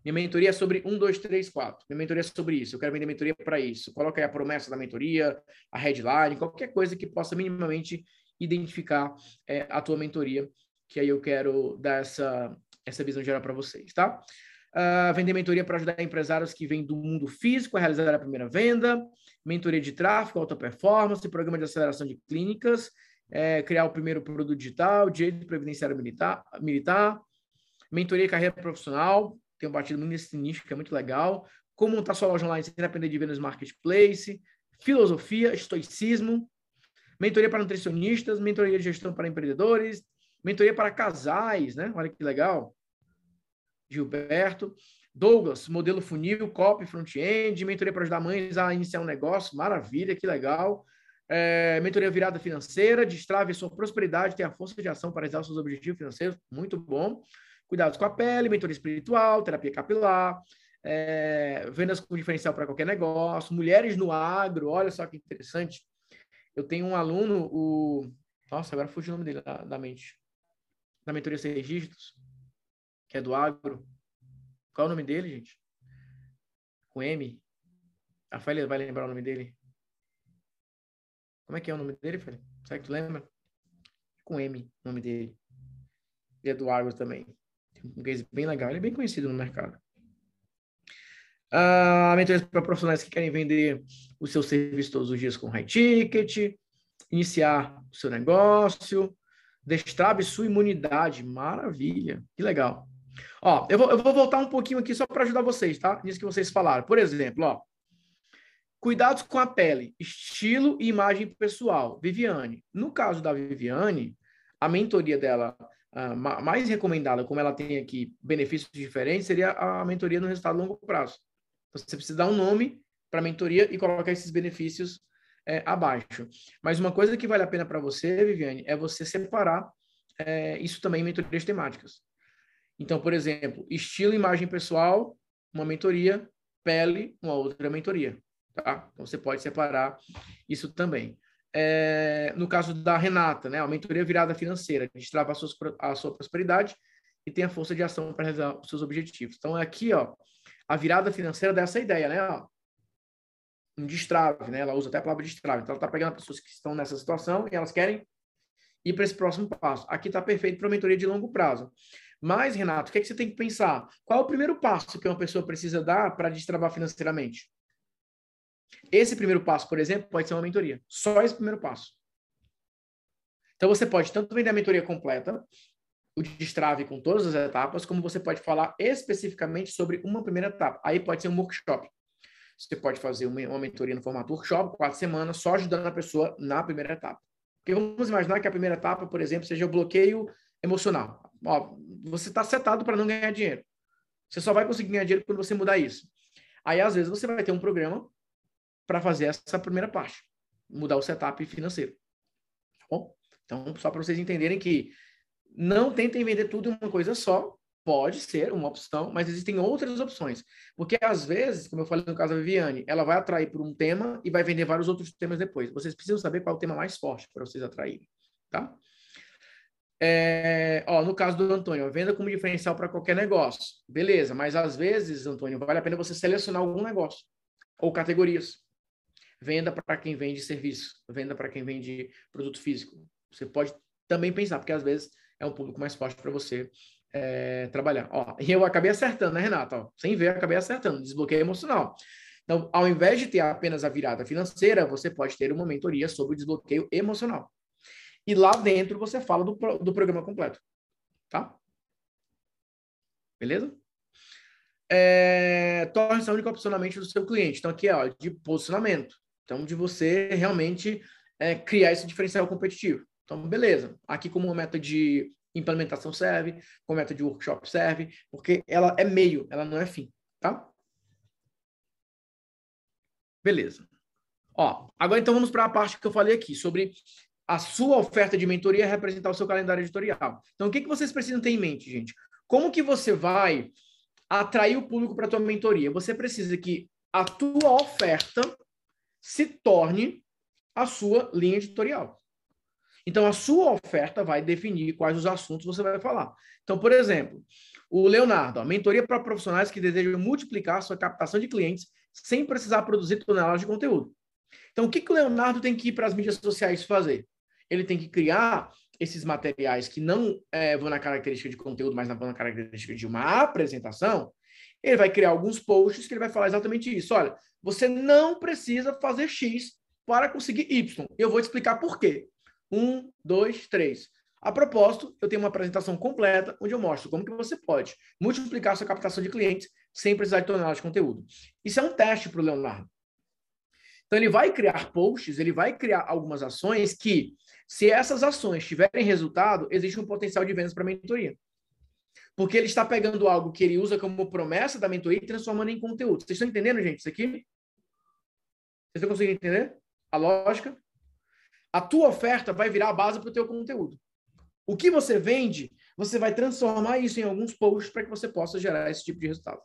Minha mentoria é sobre um, dois, três, quatro. Minha mentoria é sobre isso. Eu quero vender mentoria para isso. Coloca aí a promessa da mentoria, a headline, qualquer coisa que possa minimamente identificar é, a tua mentoria, que aí eu quero dar essa, essa visão geral para vocês, tá? Uh, vender mentoria para ajudar empresários que vêm do mundo físico a realizar a primeira venda mentoria de tráfego, alta performance, programa de aceleração de clínicas, é, criar o primeiro produto digital, direito previdenciário militar, militar, mentoria e carreira profissional, tem um batido muito nesse nicho que é muito legal, como montar sua loja online sem depender de vendas marketplace, filosofia, estoicismo, mentoria para nutricionistas, mentoria de gestão para empreendedores, mentoria para casais, né? Olha que legal. Gilberto, Douglas, modelo funil, copy, front-end, mentoria para ajudar mães a iniciar um negócio, maravilha, que legal. É, mentoria virada financeira, destrave sua prosperidade, tenha força de ação para realizar seus objetivos financeiros, muito bom. Cuidados com a pele, mentoria espiritual, terapia capilar, é, vendas com diferencial para qualquer negócio, mulheres no agro, olha só que interessante. Eu tenho um aluno, o. Nossa, agora fugiu o nome dele da, da mente. Da mentoria seis dígitos, que é do agro. Qual é o nome dele, gente? Com M. A Félia vai lembrar o nome dele? Como é que é o nome dele, Félia? Será que tu lembra? Com M, o nome dele. Ele é do Argos também. Tem um case bem legal. Ele é bem conhecido no mercado. Uh, mentorias para profissionais que querem vender o seu serviço todos os dias com high ticket, iniciar o seu negócio, destrave sua imunidade. Maravilha, que legal. Ó, eu vou, eu vou voltar um pouquinho aqui só para ajudar vocês, tá? Nisso que vocês falaram. Por exemplo, ó, cuidados com a pele, estilo e imagem pessoal. Viviane. No caso da Viviane, a mentoria dela uh, mais recomendada, como ela tem aqui benefícios diferentes, seria a mentoria no resultado a longo prazo. Então, você precisa dar um nome para a mentoria e colocar esses benefícios é, abaixo. Mas uma coisa que vale a pena para você, Viviane, é você separar é, isso também em mentorias temáticas. Então, por exemplo, estilo, imagem pessoal, uma mentoria, pele, uma outra mentoria. Tá? Então, você pode separar isso também. É, no caso da Renata, né, a mentoria virada financeira, destrava a sua, a sua prosperidade e tem a força de ação para realizar os seus objetivos. Então, aqui, ó, a virada financeira dessa ideia, né? Ó, um destrave, né? Ela usa até a palavra destrave. Então, ela está pegando pessoas que estão nessa situação e elas querem ir para esse próximo passo. Aqui está perfeito para mentoria de longo prazo. Mas, Renato, o que, é que você tem que pensar? Qual é o primeiro passo que uma pessoa precisa dar para destravar financeiramente? Esse primeiro passo, por exemplo, pode ser uma mentoria. Só esse primeiro passo. Então, você pode tanto vender a mentoria completa, o destrave com todas as etapas, como você pode falar especificamente sobre uma primeira etapa. Aí pode ser um workshop. Você pode fazer uma, uma mentoria no formato workshop, quatro semanas, só ajudando a pessoa na primeira etapa. Porque vamos imaginar que a primeira etapa, por exemplo, seja o bloqueio emocional. Ó, você está setado para não ganhar dinheiro. Você só vai conseguir ganhar dinheiro quando você mudar isso. Aí, às vezes, você vai ter um programa para fazer essa primeira parte, mudar o setup financeiro. Tá bom? Então, só para vocês entenderem que não tentem vender tudo em uma coisa só, Pode ser uma opção, mas existem outras opções. Porque, às vezes, como eu falei no caso da Viviane, ela vai atrair por um tema e vai vender vários outros temas depois. Vocês precisam saber qual é o tema mais forte para vocês atraírem, tá? É, ó, no caso do Antônio, venda como diferencial para qualquer negócio. Beleza, mas às vezes, Antônio, vale a pena você selecionar algum negócio ou categorias. Venda para quem vende serviço, venda para quem vende produto físico. Você pode também pensar, porque às vezes é um público mais forte para você é, trabalhar. Ó, e eu acabei acertando, né, Renata? Ó, sem ver, acabei acertando. Desbloqueio emocional. Então, ao invés de ter apenas a virada financeira, você pode ter uma mentoria sobre o desbloqueio emocional. E lá dentro você fala do, do programa completo. Tá? Beleza? É, torne-se a única opção na mente do seu cliente. Então, aqui é ó, de posicionamento. Então, de você realmente é, criar esse diferencial competitivo. Então, beleza. Aqui como meta de implementação serve, como método de workshop serve, porque ela é meio, ela não é fim, tá? Beleza. Ó, agora então vamos para a parte que eu falei aqui, sobre a sua oferta de mentoria representar o seu calendário editorial. Então, o que, que vocês precisam ter em mente, gente? Como que você vai atrair o público para a tua mentoria? Você precisa que a tua oferta se torne a sua linha editorial. Então, a sua oferta vai definir quais os assuntos você vai falar. Então, por exemplo, o Leonardo, a mentoria para profissionais que desejam multiplicar sua captação de clientes sem precisar produzir toneladas de conteúdo. Então, o que, que o Leonardo tem que ir para as mídias sociais fazer? Ele tem que criar esses materiais que não é, vão na característica de conteúdo, mas vão na característica de uma apresentação. Ele vai criar alguns posts que ele vai falar exatamente isso. Olha, você não precisa fazer X para conseguir Y. Eu vou te explicar por quê. Um, dois, três. A propósito, eu tenho uma apresentação completa onde eu mostro como que você pode multiplicar sua captação de clientes sem precisar de toneladas de conteúdo. Isso é um teste para o Leonardo. Então, ele vai criar posts, ele vai criar algumas ações que, se essas ações tiverem resultado, existe um potencial de vendas para a mentoria. Porque ele está pegando algo que ele usa como promessa da mentoria e transformando em conteúdo. Vocês estão entendendo, gente, isso aqui? Vocês estão conseguindo entender a lógica? a tua oferta vai virar a base para o teu conteúdo. O que você vende, você vai transformar isso em alguns posts para que você possa gerar esse tipo de resultado.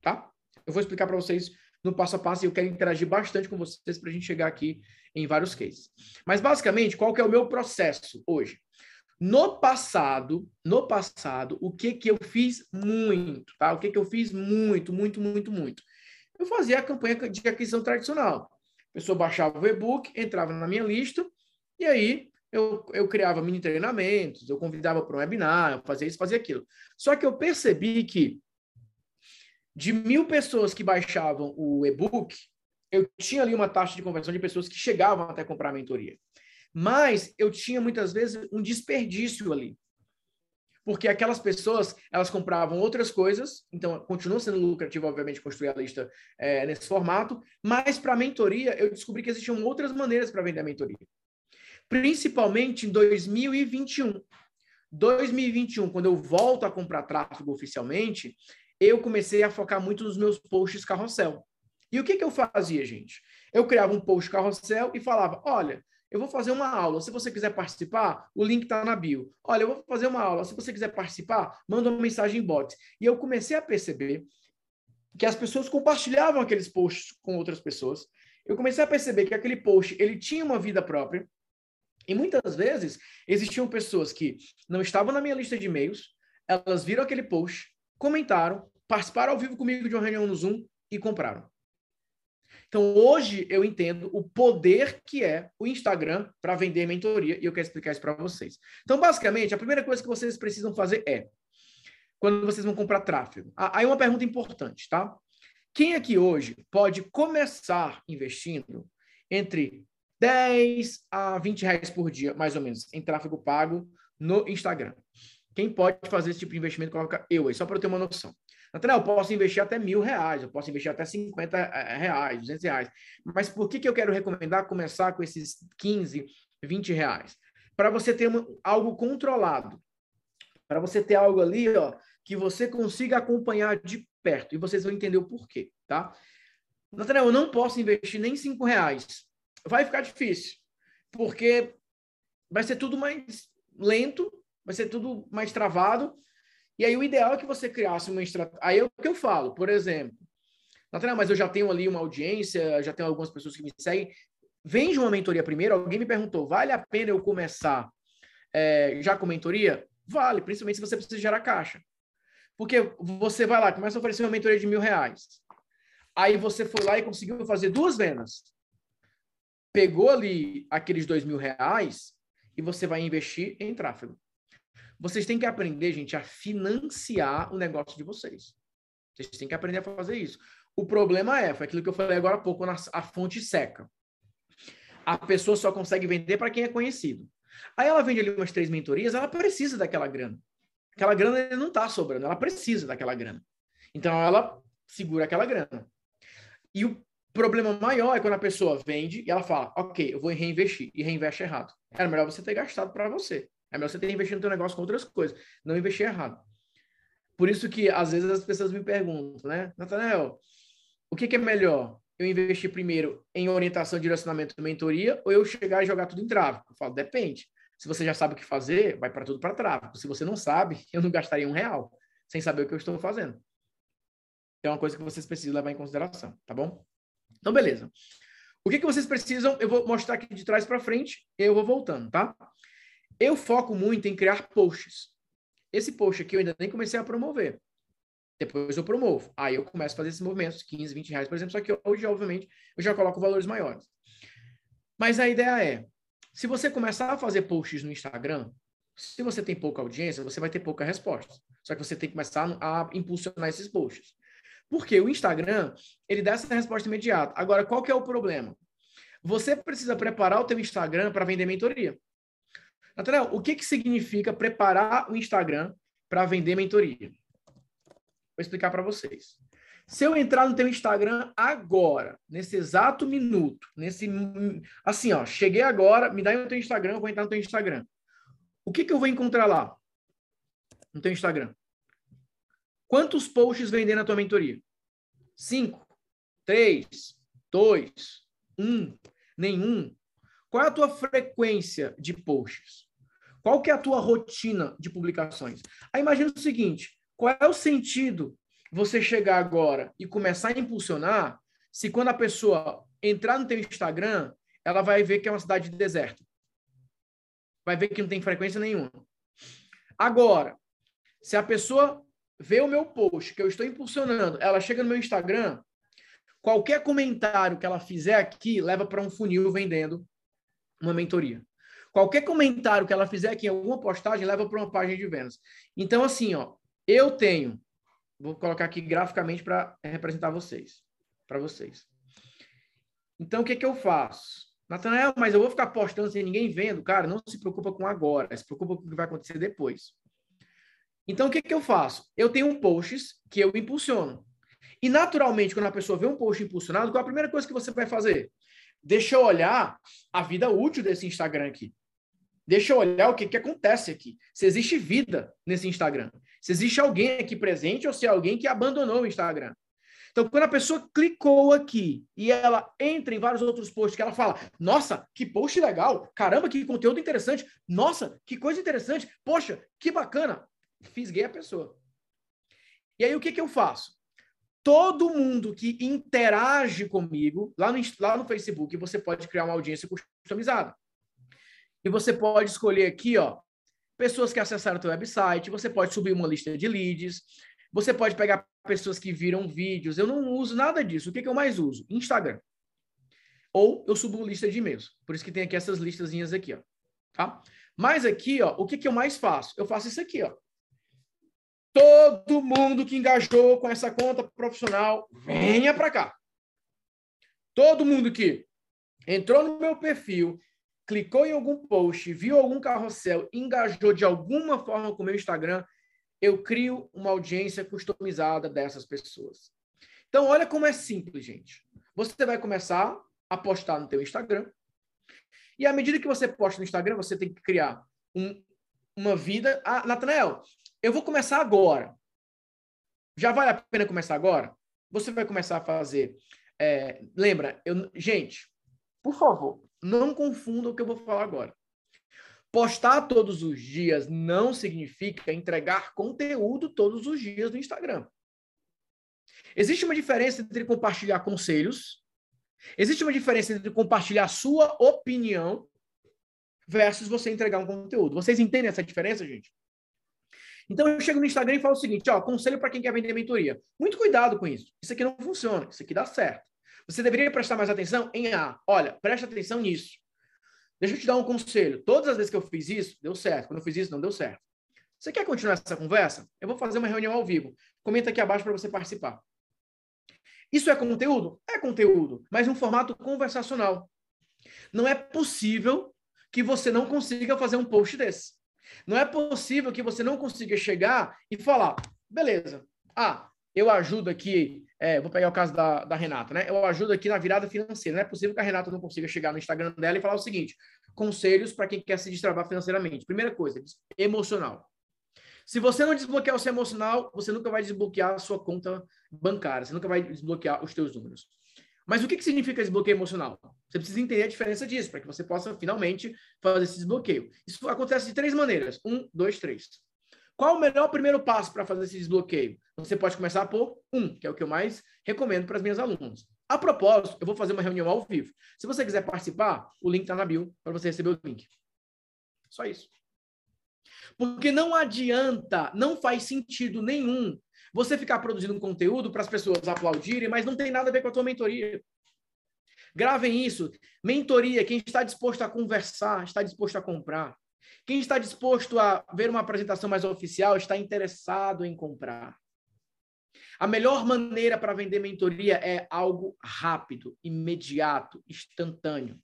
Tá? Eu vou explicar para vocês no passo a passo e eu quero interagir bastante com vocês para a gente chegar aqui em vários cases. Mas basicamente, qual que é o meu processo hoje? No passado, no passado, o que que eu fiz muito, tá? O que que eu fiz muito, muito, muito, muito? Eu fazia a campanha de aquisição tradicional. A pessoa baixava o e-book, entrava na minha lista, e aí eu, eu criava mini treinamentos, eu convidava para um webinar, eu fazia isso, fazia aquilo. Só que eu percebi que de mil pessoas que baixavam o e-book, eu tinha ali uma taxa de conversão de pessoas que chegavam até comprar a mentoria. Mas eu tinha muitas vezes um desperdício ali. Porque aquelas pessoas, elas compravam outras coisas, então continua sendo lucrativo, obviamente, construir a lista é, nesse formato, mas para a mentoria, eu descobri que existiam outras maneiras para vender a mentoria. Principalmente em 2021. 2021, quando eu volto a comprar tráfego oficialmente, eu comecei a focar muito nos meus posts carrossel. E o que, que eu fazia, gente? Eu criava um post carrossel e falava: olha, eu vou fazer uma aula. Se você quiser participar, o link está na bio. Olha, eu vou fazer uma aula. Se você quiser participar, manda uma mensagem em bot. E eu comecei a perceber que as pessoas compartilhavam aqueles posts com outras pessoas. Eu comecei a perceber que aquele post ele tinha uma vida própria. E muitas vezes existiam pessoas que não estavam na minha lista de e-mails, elas viram aquele post, comentaram, participaram ao vivo comigo de uma reunião no Zoom e compraram. Então, hoje eu entendo o poder que é o Instagram para vender mentoria e eu quero explicar isso para vocês. Então, basicamente, a primeira coisa que vocês precisam fazer é quando vocês vão comprar tráfego. Aí uma pergunta importante, tá? Quem aqui hoje pode começar investindo entre 10 a 20 reais por dia, mais ou menos, em tráfego pago no Instagram? Quem pode fazer esse tipo de investimento, coloca eu aí, só para eu ter uma noção. Nathanael, eu posso investir até mil reais, eu posso investir até 50 eh, reais, 200 reais. Mas por que, que eu quero recomendar começar com esses 15, 20 reais? Para você ter uma, algo controlado. Para você ter algo ali, ó, que você consiga acompanhar de perto. E vocês vão entender o porquê, tá? Nathanael, eu não posso investir nem 5 reais. Vai ficar difícil. Porque vai ser tudo mais lento, vai ser tudo mais travado e aí o ideal é que você criasse uma estratégia. Aí é o que eu falo, por exemplo. Natália, mas eu já tenho ali uma audiência, já tenho algumas pessoas que me seguem. Vende uma mentoria primeiro. Alguém me perguntou: vale a pena eu começar é, já com mentoria? Vale, principalmente se você precisa gerar caixa. Porque você vai lá, começa a oferecer uma mentoria de mil reais. Aí você foi lá e conseguiu fazer duas vendas. Pegou ali aqueles dois mil reais e você vai investir em tráfego. Vocês têm que aprender, gente, a financiar o negócio de vocês. Vocês têm que aprender a fazer isso. O problema é, foi aquilo que eu falei agora há pouco, a fonte seca. A pessoa só consegue vender para quem é conhecido. Aí ela vende ali umas três mentorias, ela precisa daquela grana. Aquela grana não está sobrando, ela precisa daquela grana. Então ela segura aquela grana. E o problema maior é quando a pessoa vende e ela fala, ok, eu vou reinvestir, e reinveste errado. Era melhor você ter gastado para você. É melhor você ter investido no teu negócio com outras coisas, não investir errado. Por isso que, às vezes, as pessoas me perguntam, né? Nathanael, o que, que é melhor? Eu investir primeiro em orientação, direcionamento e mentoria ou eu chegar e jogar tudo em tráfego? Eu falo, depende. Se você já sabe o que fazer, vai para tudo para tráfego. Se você não sabe, eu não gastaria um real sem saber o que eu estou fazendo. É uma coisa que vocês precisam levar em consideração, tá bom? Então, beleza. O que, que vocês precisam? Eu vou mostrar aqui de trás para frente, eu vou voltando, tá? Eu foco muito em criar posts. Esse post aqui eu ainda nem comecei a promover. Depois eu promovo. Aí eu começo a fazer esses movimentos, 15, 20 reais, por exemplo. Só que hoje, obviamente, eu já coloco valores maiores. Mas a ideia é, se você começar a fazer posts no Instagram, se você tem pouca audiência, você vai ter pouca resposta. Só que você tem que começar a impulsionar esses posts. Porque o Instagram, ele dá essa resposta imediata. Agora, qual que é o problema? Você precisa preparar o teu Instagram para vender mentoria. Nathanael, o que, que significa preparar o Instagram para vender mentoria? Vou explicar para vocês. Se eu entrar no teu Instagram agora, nesse exato minuto, nesse assim, ó, cheguei agora, me dá o teu Instagram, eu vou entrar no teu Instagram. O que, que eu vou encontrar lá? No teu Instagram. Quantos posts vender na tua mentoria? Cinco, três, dois, um, nenhum. Qual é a tua frequência de posts? Qual que é a tua rotina de publicações? Aí imagina o seguinte, qual é o sentido você chegar agora e começar a impulsionar se quando a pessoa entrar no teu Instagram, ela vai ver que é uma cidade de deserto. Vai ver que não tem frequência nenhuma. Agora, se a pessoa vê o meu post que eu estou impulsionando, ela chega no meu Instagram, qualquer comentário que ela fizer aqui leva para um funil vendendo uma mentoria. Qualquer comentário que ela fizer aqui em alguma postagem leva para uma página de vendas. Então, assim, ó, eu tenho Vou colocar aqui graficamente para representar vocês, para vocês. Então, o que, que eu faço? Natanael, mas eu vou ficar postando sem ninguém vendo? Cara, não se preocupa com agora, se preocupa com o que vai acontecer depois. Então, o que, que eu faço? Eu tenho um posts que eu impulsiono. E, naturalmente, quando a pessoa vê um post impulsionado, qual é a primeira coisa que você vai fazer? Deixa eu olhar a vida útil desse Instagram aqui. Deixa eu olhar o que, que acontece aqui. Se existe vida nesse Instagram. Se existe alguém aqui presente ou se é alguém que abandonou o Instagram. Então, quando a pessoa clicou aqui e ela entra em vários outros posts que ela fala: Nossa, que post legal! Caramba, que conteúdo interessante! Nossa, que coisa interessante! Poxa, que bacana! Fisguei a pessoa. E aí, o que, que eu faço? Todo mundo que interage comigo lá no, lá no Facebook, você pode criar uma audiência customizada. E você pode escolher aqui, ó, pessoas que acessaram o teu website, você pode subir uma lista de leads, você pode pegar pessoas que viram vídeos. Eu não uso nada disso. O que, que eu mais uso? Instagram. Ou eu subo lista de e-mails. Por isso que tem aqui essas listazinhas aqui, ó. Tá? Mas aqui, ó, o que, que eu mais faço? Eu faço isso aqui, ó. Todo mundo que engajou com essa conta profissional, venha para cá. Todo mundo que entrou no meu perfil, clicou em algum post, viu algum carrossel, engajou de alguma forma com o meu Instagram, eu crio uma audiência customizada dessas pessoas. Então, olha como é simples, gente. Você vai começar a postar no teu Instagram. E à medida que você posta no Instagram, você tem que criar um, uma vida. Ah, Natanael, eu vou começar agora. Já vale a pena começar agora? Você vai começar a fazer. É, lembra, eu, gente, por favor, não confunda o que eu vou falar agora. Postar todos os dias não significa entregar conteúdo todos os dias no Instagram. Existe uma diferença entre compartilhar conselhos, existe uma diferença entre compartilhar sua opinião versus você entregar um conteúdo. Vocês entendem essa diferença, gente? Então eu chego no Instagram e falo o seguinte, ó, conselho para quem quer vender mentoria. Muito cuidado com isso. Isso aqui não funciona, isso aqui dá certo. Você deveria prestar mais atenção em A. Olha, preste atenção nisso. Deixa eu te dar um conselho. Todas as vezes que eu fiz isso, deu certo. Quando eu fiz isso, não deu certo. Você quer continuar essa conversa? Eu vou fazer uma reunião ao vivo. Comenta aqui abaixo para você participar. Isso é conteúdo? É conteúdo, mas um formato conversacional. Não é possível que você não consiga fazer um post desse. Não é possível que você não consiga chegar e falar, beleza, ah, eu ajudo aqui, é, vou pegar o caso da, da Renata, né? Eu ajudo aqui na virada financeira. Não é possível que a Renata não consiga chegar no Instagram dela e falar o seguinte: conselhos para quem quer se destravar financeiramente. Primeira coisa, emocional. Se você não desbloquear o seu emocional, você nunca vai desbloquear a sua conta bancária, você nunca vai desbloquear os teus números. Mas o que, que significa desbloqueio emocional? Você precisa entender a diferença disso, para que você possa finalmente fazer esse desbloqueio. Isso acontece de três maneiras: um, dois, três. Qual o melhor primeiro passo para fazer esse desbloqueio? Você pode começar por um, que é o que eu mais recomendo para as minhas alunas. A propósito, eu vou fazer uma reunião ao vivo. Se você quiser participar, o link está na bio para você receber o link. Só isso. Porque não adianta, não faz sentido nenhum você ficar produzindo um conteúdo para as pessoas aplaudirem, mas não tem nada a ver com a tua mentoria. Gravem isso. Mentoria, quem está disposto a conversar, está disposto a comprar. Quem está disposto a ver uma apresentação mais oficial está interessado em comprar. A melhor maneira para vender mentoria é algo rápido, imediato, instantâneo.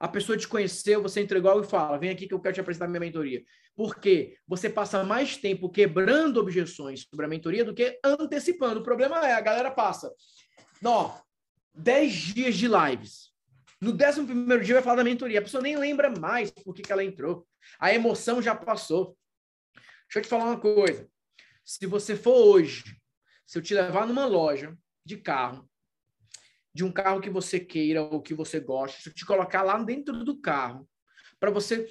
A pessoa te conheceu, você entregou e fala: vem aqui que eu quero te apresentar minha mentoria. Porque você passa mais tempo quebrando objeções sobre a mentoria do que antecipando. O problema é, a galera passa, ó, 10 dias de lives. No 11 primeiro dia vai falar da mentoria. A pessoa nem lembra mais por que, que ela entrou. A emoção já passou. Deixa eu te falar uma coisa. Se você for hoje, se eu te levar numa loja de carro, de um carro que você queira ou que você gosta, se eu te colocar lá dentro do carro, para você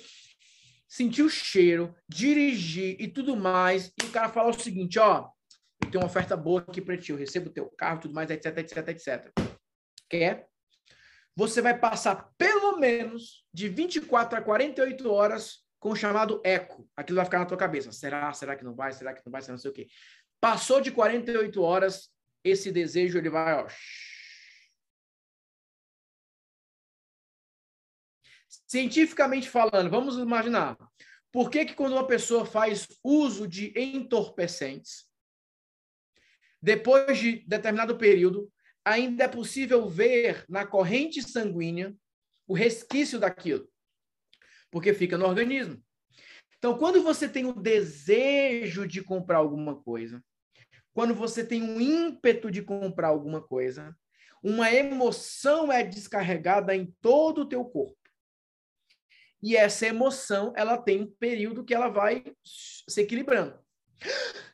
sentir o cheiro, dirigir e tudo mais, e o cara fala o seguinte, ó, eu tenho uma oferta boa aqui para ti, eu recebo o teu carro, tudo mais, etc, etc, etc. Quer? Você vai passar pelo menos de 24 a 48 horas com o chamado eco. Aquilo vai ficar na tua cabeça. Será? Será que não vai? Será que não vai? Será não sei o quê. Passou de 48 horas, esse desejo ele vai, ó. Cientificamente falando, vamos imaginar. Por que, que quando uma pessoa faz uso de entorpecentes, depois de determinado período, ainda é possível ver na corrente sanguínea o resquício daquilo, porque fica no organismo. Então, quando você tem o desejo de comprar alguma coisa, quando você tem um ímpeto de comprar alguma coisa, uma emoção é descarregada em todo o teu corpo. E essa emoção, ela tem um período que ela vai se equilibrando.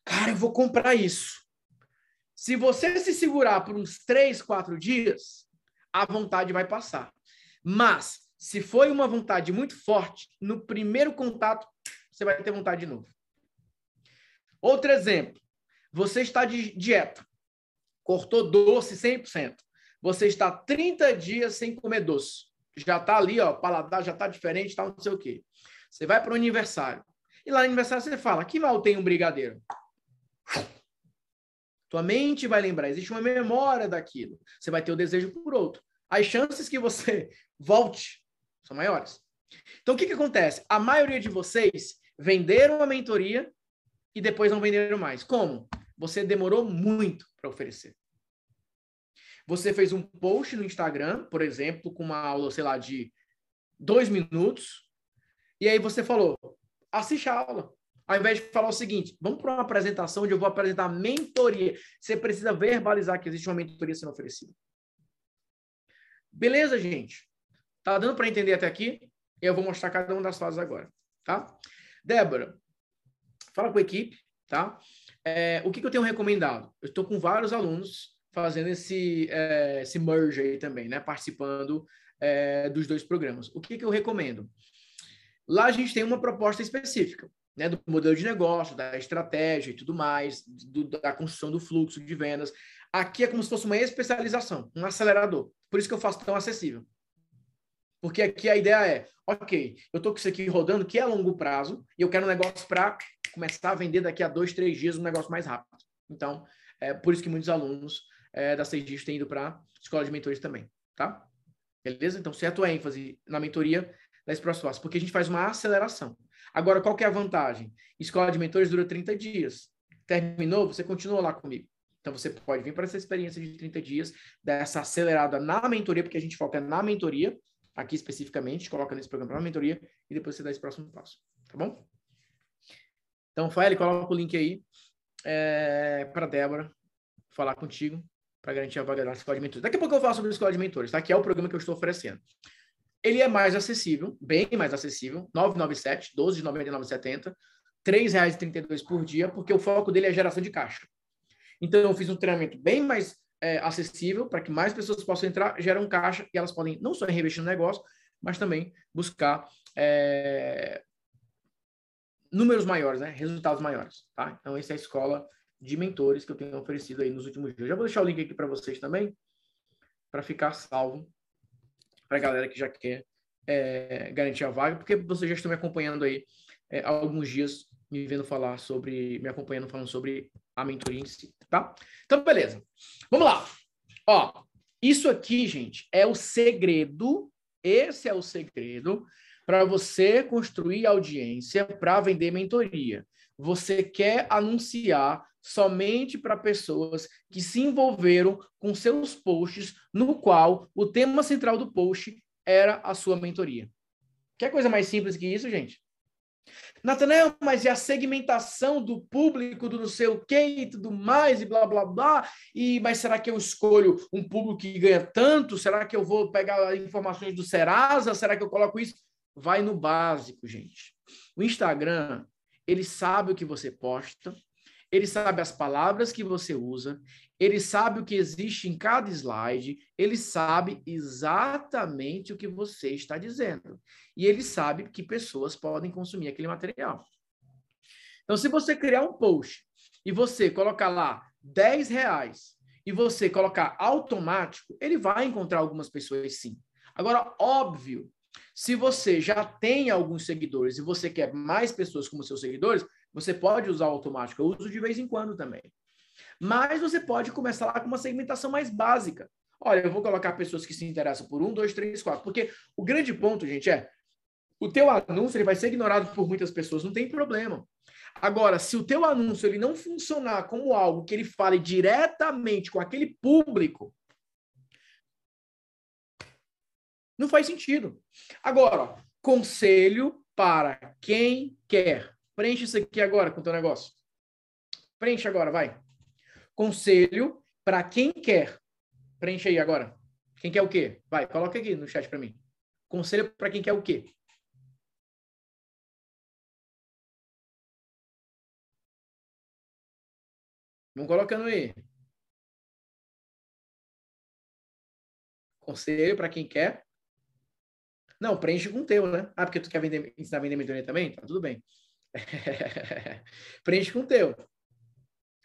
Cara, eu vou comprar isso. Se você se segurar por uns três, quatro dias, a vontade vai passar. Mas, se foi uma vontade muito forte, no primeiro contato, você vai ter vontade de novo. Outro exemplo. Você está de dieta. Cortou doce 100%. Você está 30 dias sem comer doce. Já está ali, ó, paladar já está diferente, tá não sei o quê. Você vai para o aniversário. E lá no aniversário você fala, que mal tem um brigadeiro? Tua mente vai lembrar, existe uma memória daquilo. Você vai ter o desejo por outro. As chances que você volte são maiores. Então, o que, que acontece? A maioria de vocês venderam a mentoria e depois não venderam mais. Como? Você demorou muito para oferecer. Você fez um post no Instagram, por exemplo, com uma aula, sei lá, de dois minutos, e aí você falou: assiste a aula. Ao invés de falar o seguinte, vamos para uma apresentação onde eu vou apresentar mentoria. Você precisa verbalizar que existe uma mentoria sendo oferecida. Beleza, gente? Tá dando para entender até aqui? Eu vou mostrar cada uma das fases agora, tá? Débora, fala com a equipe, tá? É, o que, que, eu tenho recomendado? Eu estou com vários alunos fazendo esse, é, esse merge aí também, né? Participando é, dos dois programas. O que, que eu recomendo? Lá a gente tem uma proposta específica né, do modelo de negócio, da estratégia e tudo mais, do, da construção do fluxo de vendas. Aqui é como se fosse uma especialização, um acelerador. Por isso que eu faço tão acessível. Porque aqui a ideia é, ok, eu estou com isso aqui rodando, que é a longo prazo, e eu quero um negócio para começar a vender daqui a dois, três dias, um negócio mais rápido. Então, é por isso que muitos alunos é, da Seis têm ido para escola de mentores também, tá? Beleza? Então, certo a ênfase na mentoria das próximas porque a gente faz uma aceleração. Agora, qual que é a vantagem? Escola de mentores dura 30 dias. Terminou, você continua lá comigo. Então, você pode vir para essa experiência de 30 dias, dessa acelerada na mentoria, porque a gente foca na mentoria, aqui especificamente, coloca nesse programa para mentoria, e depois você dá esse próximo passo. Tá bom? Então, Fael, coloca o link aí é, para Débora falar contigo para garantir a vaga da escola de mentores. Daqui a pouco eu falo sobre a escola de mentores, tá? Que é o programa que eu estou oferecendo. Ele é mais acessível, bem mais acessível, 997, 12 de 99,70, R$ 3,32 por dia, porque o foco dele é geração de caixa. Então, eu fiz um treinamento bem mais é, acessível para que mais pessoas possam entrar, geram caixa e elas podem não só reinvestir no negócio, mas também buscar é, números maiores, né? resultados maiores. Tá? Então, essa é a escola de mentores que eu tenho oferecido aí nos últimos dias. Já vou deixar o link aqui para vocês também, para ficar salvo para a galera que já quer é, garantir a vaga, porque vocês já estão me acompanhando aí é, há alguns dias, me vendo falar sobre, me acompanhando falando sobre a mentoria em si, tá? Então, beleza. Vamos lá. Ó, isso aqui, gente, é o segredo, esse é o segredo para você construir audiência para vender mentoria. Você quer anunciar somente para pessoas que se envolveram com seus posts, no qual o tema central do post era a sua mentoria. Quer coisa mais simples que isso, gente? Natanael, mas e a segmentação do público, do não sei o que e tudo mais, e blá, blá, blá, e mas será que eu escolho um público que ganha tanto? Será que eu vou pegar informações do Serasa? Será que eu coloco isso? Vai no básico, gente. O Instagram, ele sabe o que você posta, ele sabe as palavras que você usa, ele sabe o que existe em cada slide, ele sabe exatamente o que você está dizendo. E ele sabe que pessoas podem consumir aquele material. Então, se você criar um post e você colocar lá 10 reais e você colocar automático, ele vai encontrar algumas pessoas sim. Agora, óbvio, se você já tem alguns seguidores e você quer mais pessoas como seus seguidores, você pode usar o automático. Eu uso de vez em quando também. Mas você pode começar lá com uma segmentação mais básica. Olha, eu vou colocar pessoas que se interessam por um, dois, três, quatro. Porque o grande ponto, gente, é o teu anúncio ele vai ser ignorado por muitas pessoas, não tem problema. Agora, se o teu anúncio ele não funcionar como algo que ele fale diretamente com aquele público, não faz sentido. Agora, conselho para quem quer. Preenche isso aqui agora com o teu negócio. Preenche agora, vai. Conselho para quem quer. Preenche aí agora. Quem quer o quê? Vai, coloca aqui no chat para mim. Conselho para quem quer o quê? Vamos colocando aí. Conselho para quem quer. Não, preenche com o teu, né? Ah, porque tu quer vender, ensinar a vender mentoria também? Tá tudo bem. preenche com o teu.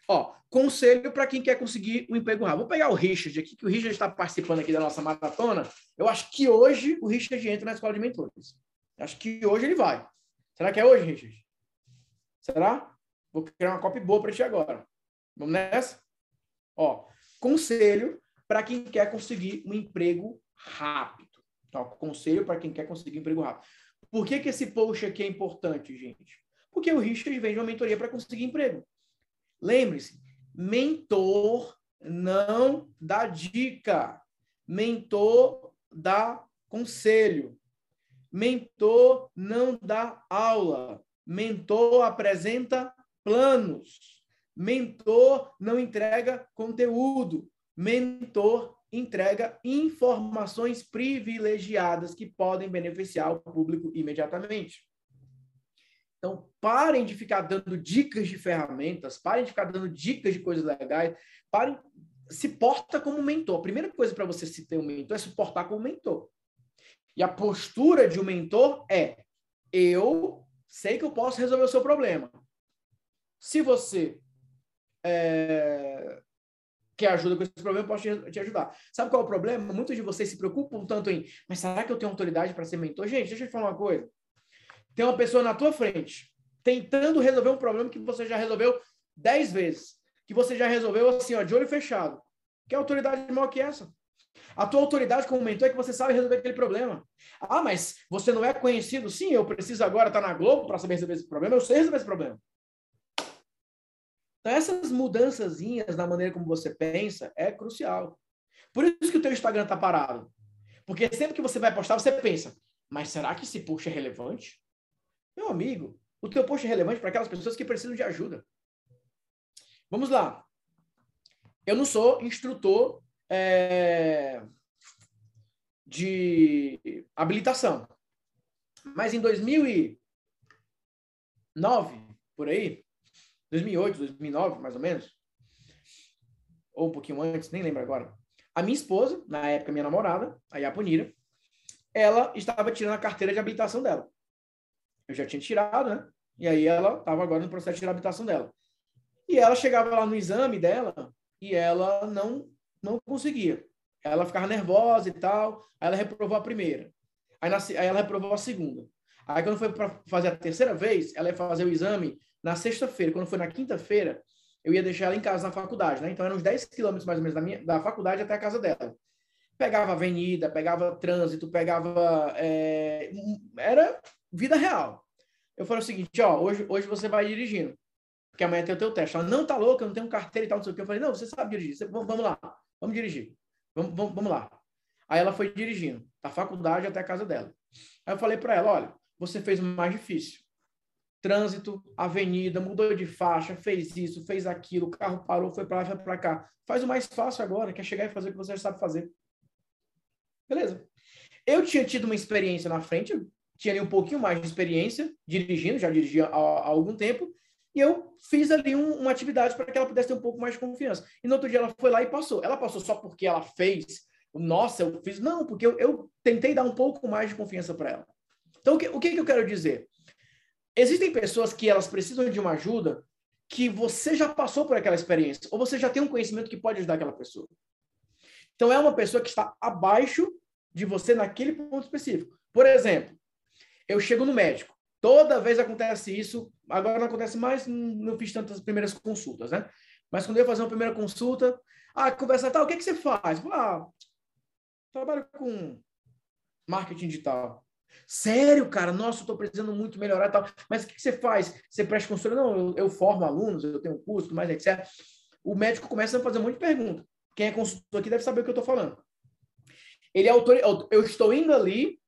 Ó, conselho para quem quer conseguir um emprego rápido. Vou pegar o Richard aqui, que o Richard está participando aqui da nossa maratona. Eu acho que hoje o Richard entra na escola de mentores. Acho que hoje ele vai. Será que é hoje, Richard? Será? Vou criar uma copy boa para ti agora. Vamos nessa? Ó, conselho para quem quer conseguir um emprego rápido. Ó, conselho para quem quer conseguir um emprego rápido. Por que, que esse post aqui é importante, gente? Porque o Richard vende uma mentoria para conseguir emprego. Lembre-se, mentor não dá dica. Mentor dá conselho. Mentor não dá aula. Mentor apresenta planos. Mentor não entrega conteúdo. Mentor entrega informações privilegiadas que podem beneficiar o público imediatamente. Então, parem de ficar dando dicas de ferramentas, parem de ficar dando dicas de coisas legais, parem, se porta como mentor. A primeira coisa para você se ter um mentor é se portar como mentor. E a postura de um mentor é: eu sei que eu posso resolver o seu problema. Se você é, que ajuda com esse problema, eu posso te, te, ajudar. Sabe qual é o problema? Muitos de vocês se preocupam tanto em, mas será que eu tenho autoridade para ser mentor? Gente, deixa eu te falar uma coisa. Tem uma pessoa na tua frente tentando resolver um problema que você já resolveu dez vezes, que você já resolveu assim, ó, de olho fechado. Que autoridade maior que essa? A tua autoridade como mentor é que você sabe resolver aquele problema. Ah, mas você não é conhecido? Sim, eu preciso agora estar na Globo para saber resolver esse problema. Eu sei resolver esse problema. Então, essas mudanças na maneira como você pensa é crucial. Por isso que o teu Instagram está parado. Porque sempre que você vai postar, você pensa, mas será que esse post é relevante? Meu amigo, o teu post é relevante para aquelas pessoas que precisam de ajuda. Vamos lá. Eu não sou instrutor é, de habilitação. Mas em 2009, por aí, 2008, 2009, mais ou menos, ou um pouquinho antes, nem lembro agora. A minha esposa, na época minha namorada, a Yaponira, ela estava tirando a carteira de habilitação dela. Eu já tinha tirado, né? E aí ela estava agora no processo de tirar a habilitação dela. E ela chegava lá no exame dela e ela não não conseguia. Ela ficava nervosa e tal. Aí ela reprovou a primeira. Aí, na, aí ela reprovou a segunda. Aí quando foi para fazer a terceira vez, ela ia fazer o exame na sexta-feira, quando foi na quinta-feira, eu ia deixar ela em casa na faculdade, né? Então eram uns 10 quilômetros mais ou menos da, minha, da faculdade até a casa dela. Pegava avenida, pegava trânsito, pegava. É... Era vida real. Eu falei o seguinte: ó, hoje, hoje você vai dirigindo, porque amanhã tem o teu teste. Ela não tá louca, não tem um carteira e tal, não sei o que. Eu falei: não, você sabe dirigir, você, vamos, vamos lá, vamos dirigir, vamos, vamos, vamos lá. Aí ela foi dirigindo, da faculdade até a casa dela. Aí eu falei para ela: olha, você fez o mais difícil trânsito, avenida, mudou de faixa, fez isso, fez aquilo, o carro parou, foi para lá, foi para cá. Faz o mais fácil agora, que é chegar e fazer o que você já sabe fazer. Beleza. Eu tinha tido uma experiência na frente, eu tinha ali um pouquinho mais de experiência dirigindo, já dirigia há, há algum tempo, e eu fiz ali um, uma atividade para que ela pudesse ter um pouco mais de confiança. E no outro dia ela foi lá e passou. Ela passou só porque ela fez, nossa, eu fiz. Não, porque eu, eu tentei dar um pouco mais de confiança para ela. Então, o que, o que, eu quero dizer? Existem pessoas que elas precisam de uma ajuda que você já passou por aquela experiência, ou você já tem um conhecimento que pode ajudar aquela pessoa. Então, é uma pessoa que está abaixo de você naquele ponto específico. Por exemplo, eu chego no médico. Toda vez acontece isso. Agora não acontece mais, não fiz tantas primeiras consultas, né? Mas quando eu ia fazer uma primeira consulta, ah, conversa tal, o que, que você faz? Ah, trabalho com marketing digital. Sério, cara? Nossa, eu estou precisando muito melhorar tal. Mas o que, você faz? Você presta consultoria? Não, eu, eu, formo alunos, eu tenho um curso, mais etc. O médico começa a fazer um monte de perguntas. Quem é consultor aqui deve saber o que eu estou falando. Ele é autor... Eu estou indo ali,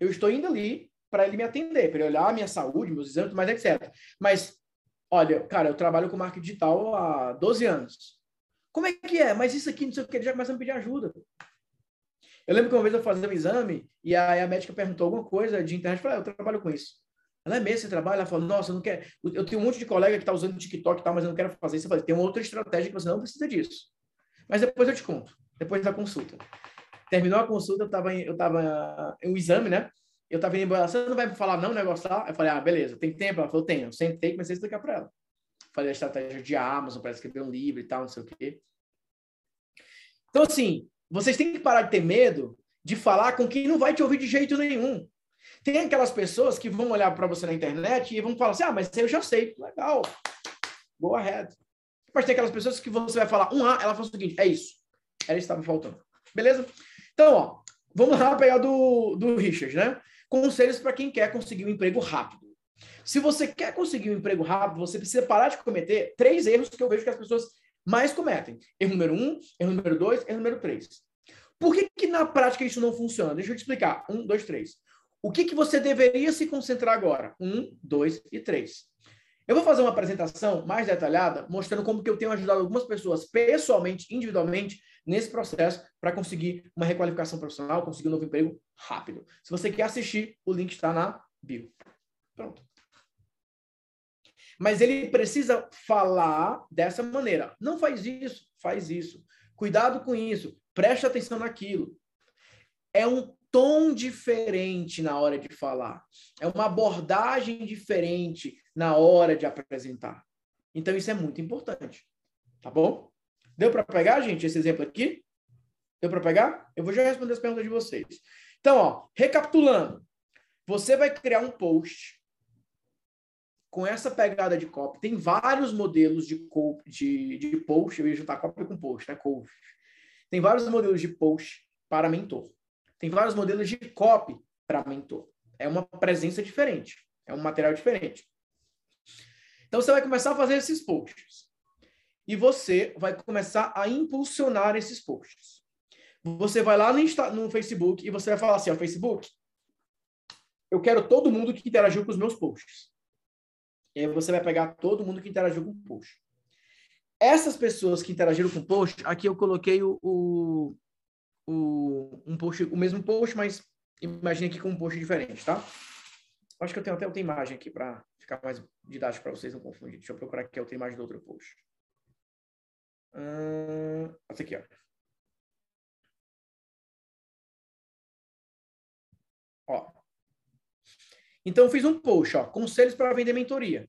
eu estou indo ali para ele me atender, para ele olhar a minha saúde, meus exames, mais etc. Mas, olha, cara, eu trabalho com marketing digital há 12 anos. Como é que é? Mas isso aqui, não sei o que, ele já começa a me pedir ajuda. Eu lembro que uma vez eu fazia um exame e aí a médica perguntou alguma coisa de internet. Eu falei, ah, eu trabalho com isso. Ela é mesmo, você trabalha? Ela falou, nossa, eu não quero. Eu tenho um monte de colega que está usando TikTok e tal, mas eu não quero fazer isso. Eu falei, tem uma outra estratégia que você não precisa disso. Mas depois eu te conto, depois da consulta. Terminou a consulta, eu estava eu tava em um exame, né? Eu estava indo embora, você não vai falar não, negócio lá? Eu falei, ah, beleza, tem tempo? Ela falou, tenho. Eu sentei comecei a explicar para ela. Falei a estratégia de Amazon para escrever um livro e tal, não sei o quê. Então, assim, vocês têm que parar de ter medo de falar com quem não vai te ouvir de jeito nenhum. Tem aquelas pessoas que vão olhar para você na internet e vão falar assim: ah, mas eu já sei, legal, go ahead. Mas tem aquelas pessoas que você vai falar um A, ela fala o seguinte: é isso, era isso que estava faltando. Beleza? Então, ó, vamos lá pegar do, do Richard, né? Conselhos para quem quer conseguir um emprego rápido. Se você quer conseguir um emprego rápido, você precisa parar de cometer três erros que eu vejo que as pessoas mais cometem. Erro número um, erro número dois, erro número três. Por que, que na prática isso não funciona? Deixa eu te explicar. Um, dois, três. O que, que você deveria se concentrar agora? Um, dois e três. Eu vou fazer uma apresentação mais detalhada, mostrando como que eu tenho ajudado algumas pessoas pessoalmente, individualmente, nesse processo para conseguir uma requalificação profissional, conseguir um novo emprego rápido. Se você quer assistir, o link está na bio. Pronto. Mas ele precisa falar dessa maneira. Não faz isso, faz isso. Cuidado com isso. Preste atenção naquilo. É um tom diferente na hora de falar. É uma abordagem diferente na hora de apresentar. Então, isso é muito importante. Tá bom? Deu para pegar, gente, esse exemplo aqui? Deu para pegar? Eu vou já responder as perguntas de vocês. Então, ó, recapitulando. Você vai criar um post com essa pegada de copy. Tem vários modelos de, de, de post. Eu ia juntar copy com post, né? Coach. Tem vários modelos de post para mentor. Tem vários modelos de copy para mentor. É uma presença diferente. É um material diferente. Então você vai começar a fazer esses posts. E você vai começar a impulsionar esses posts. Você vai lá no, Insta, no Facebook e você vai falar assim: ó, Facebook, eu quero todo mundo que interagiu com os meus posts. E aí você vai pegar todo mundo que interagiu com o post. Essas pessoas que interagiram com o post, aqui eu coloquei o, o, o, um post, o mesmo post, mas imagine aqui com um post diferente, tá? Acho que eu tenho até outra imagem aqui para ficar mais didático para vocês não confundirem. Deixa eu procurar aqui outra imagem do outro post. Hum, essa aqui, ó. Então, eu fiz um post, ó, conselhos para vender mentoria.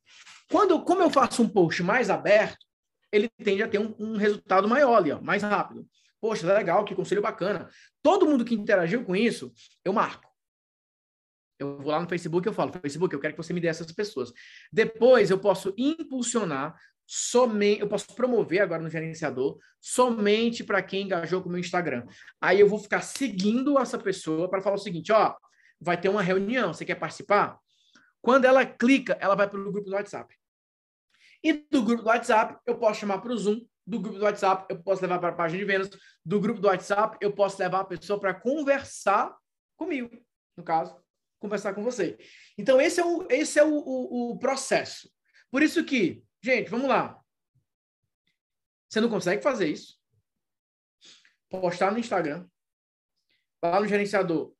Quando, como eu faço um post mais aberto, ele tende a ter um, um resultado maior ali, ó, mais rápido. Poxa, legal, que conselho bacana. Todo mundo que interagiu com isso, eu marco. Eu vou lá no Facebook e eu falo, Facebook, eu quero que você me dê essas pessoas. Depois eu posso impulsionar somente, eu posso promover agora no gerenciador somente para quem engajou com o meu Instagram. Aí eu vou ficar seguindo essa pessoa para falar o seguinte, ó, vai ter uma reunião, você quer participar? Quando ela clica, ela vai para o grupo do WhatsApp. E do grupo do WhatsApp, eu posso chamar para o Zoom. Do grupo do WhatsApp, eu posso levar para a página de vendas. Do grupo do WhatsApp, eu posso levar a pessoa para conversar comigo, no caso, conversar com você. Então, esse é o, esse é o, o, o processo. Por isso que, gente, vamos lá. Você não consegue fazer isso. Postar no Instagram, lá no gerenciador.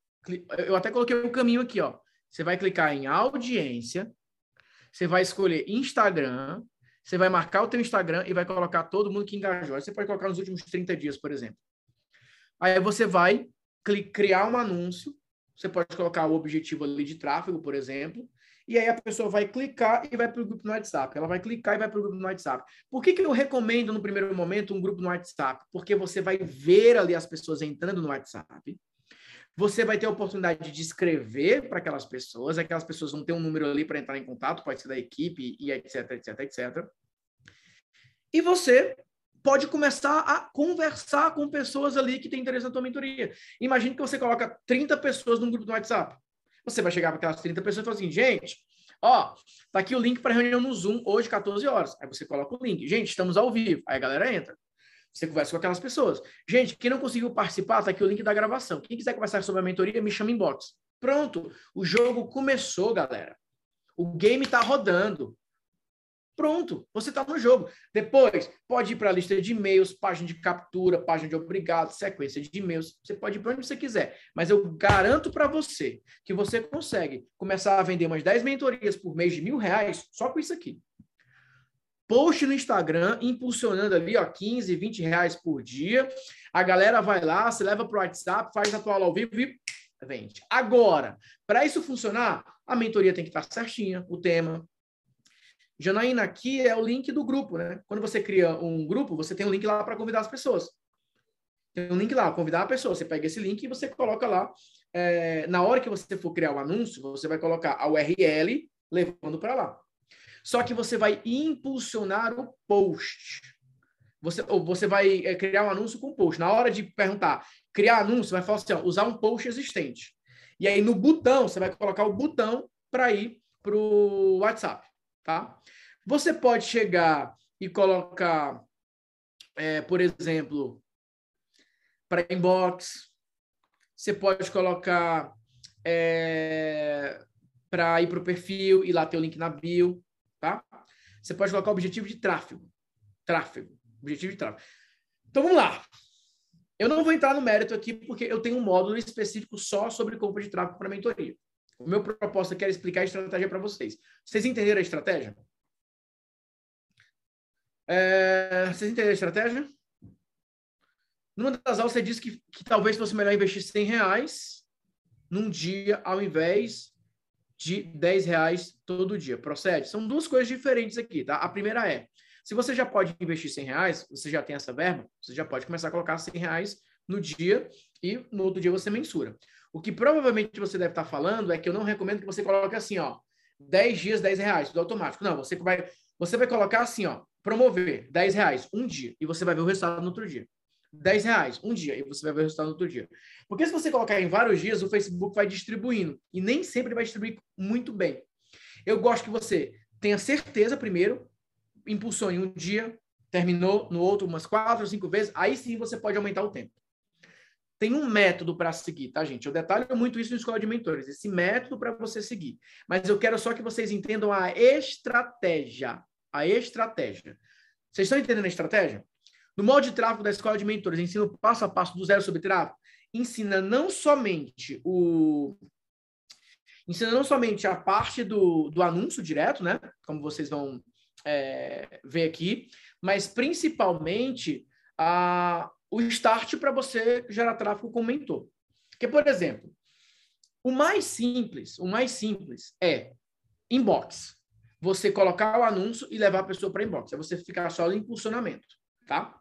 Eu até coloquei o um caminho aqui, ó. Você vai clicar em audiência, você vai escolher Instagram, você vai marcar o teu Instagram e vai colocar todo mundo que engajou. Aí você pode colocar nos últimos 30 dias, por exemplo. Aí você vai criar um anúncio, você pode colocar o objetivo ali de tráfego, por exemplo, e aí a pessoa vai clicar e vai para o grupo no WhatsApp. Ela vai clicar e vai para o grupo no WhatsApp. Por que, que eu recomendo no primeiro momento um grupo no WhatsApp? Porque você vai ver ali as pessoas entrando no WhatsApp, você vai ter a oportunidade de escrever para aquelas pessoas, aquelas pessoas vão ter um número ali para entrar em contato, pode ser da equipe e etc, etc, etc. E você pode começar a conversar com pessoas ali que têm interesse na tua mentoria. Imagine que você coloca 30 pessoas num grupo do WhatsApp. Você vai chegar para aquelas 30 pessoas e falar assim, gente, ó, tá aqui o link para reunião no Zoom hoje, 14 horas. Aí você coloca o link. Gente, estamos ao vivo. Aí a galera entra. Você conversa com aquelas pessoas. Gente, quem não conseguiu participar, tá aqui o link da gravação. Quem quiser conversar sobre a mentoria, me chama em box. Pronto, o jogo começou, galera. O game tá rodando. Pronto, você está no jogo. Depois, pode ir para a lista de e-mails, página de captura, página de obrigado, sequência de e-mails. Você pode ir para onde você quiser. Mas eu garanto para você que você consegue começar a vender umas 10 mentorias por mês de mil reais só com isso aqui. Post no Instagram, impulsionando ali, ó, 15, 20 reais por dia. A galera vai lá, se leva para o WhatsApp, faz a tua aula ao vivo e vende. Agora, para isso funcionar, a mentoria tem que estar certinha, o tema, Janaína, aqui é o link do grupo, né? Quando você cria um grupo, você tem um link lá para convidar as pessoas. Tem um link lá, convidar a pessoa. Você pega esse link e você coloca lá. É, na hora que você for criar o anúncio, você vai colocar a URL levando para lá. Só que você vai impulsionar o post. Você, ou você vai é, criar um anúncio com post. Na hora de perguntar, criar anúncio, vai falar assim, ó, usar um post existente. E aí no botão, você vai colocar o botão para ir para o WhatsApp tá? Você pode chegar e colocar, é, por exemplo, para inbox. Você pode colocar é, para ir para o perfil e lá ter o link na bio, tá? Você pode colocar objetivo de tráfego. Tráfego. Objetivo de tráfego. Então vamos lá. Eu não vou entrar no mérito aqui porque eu tenho um módulo específico só sobre compra de tráfego para mentoria. O meu propósito aqui era explicar a estratégia para vocês. Vocês entenderam a estratégia? É, vocês entenderam a estratégia? Numa das aulas você disse que, que talvez fosse melhor investir 100 reais num dia ao invés de 10 reais todo dia. Procede? São duas coisas diferentes aqui, tá? A primeira é, se você já pode investir 100 reais, você já tem essa verba, você já pode começar a colocar 100 reais no dia e no outro dia você mensura. O que provavelmente você deve estar falando é que eu não recomendo que você coloque assim, ó, 10 dias, 10 reais, tudo automático. Não, você vai, você vai colocar assim, ó, promover 10 reais um dia e você vai ver o resultado no outro dia. 10 reais um dia e você vai ver o resultado no outro dia. Porque se você colocar em vários dias, o Facebook vai distribuindo e nem sempre vai distribuir muito bem. Eu gosto que você tenha certeza primeiro, impulsione um dia, terminou no outro umas quatro ou cinco vezes, aí sim você pode aumentar o tempo tem um método para seguir, tá, gente? Eu detalho muito isso no Escola de Mentores, esse método para você seguir. Mas eu quero só que vocês entendam a estratégia. A estratégia. Vocês estão entendendo a estratégia? No modo de tráfego da Escola de Mentores, ensino passo a passo do zero sobre tráfego, ensina não somente o ensina não somente a parte do, do anúncio direto, né? Como vocês vão é, ver aqui, mas principalmente a, o start para você gerar tráfego com mentor. Porque, por exemplo, o mais simples, o mais simples é inbox. Você colocar o anúncio e levar a pessoa para inbox. É você ficar só no impulsionamento, tá?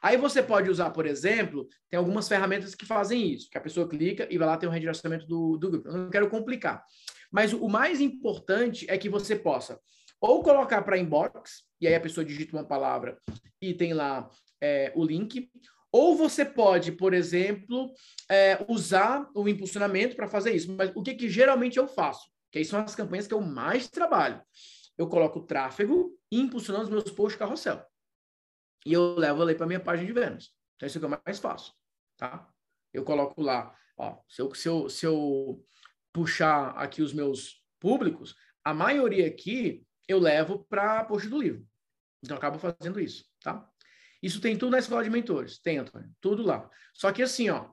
Aí você pode usar, por exemplo, tem algumas ferramentas que fazem isso, que a pessoa clica e vai lá ter um redirecionamento do, do grupo. Eu não quero complicar. Mas o mais importante é que você possa ou colocar para inbox, e aí a pessoa digita uma palavra e tem lá é, o link, ou você pode, por exemplo, é, usar o impulsionamento para fazer isso. Mas o que, que geralmente eu faço? Que aí são as campanhas que eu mais trabalho. Eu coloco tráfego impulsionando os meus posts carrossel. E eu levo ali para minha página de vendas. Então, isso é o que eu mais faço. Tá? Eu coloco lá, ó, se eu, se eu, se eu puxar aqui os meus públicos, a maioria aqui eu levo para post do livro. Então, eu acabo fazendo isso, tá? Isso tem tudo na escola de mentores. Tem, Antônio. Tudo lá. Só que assim, ó,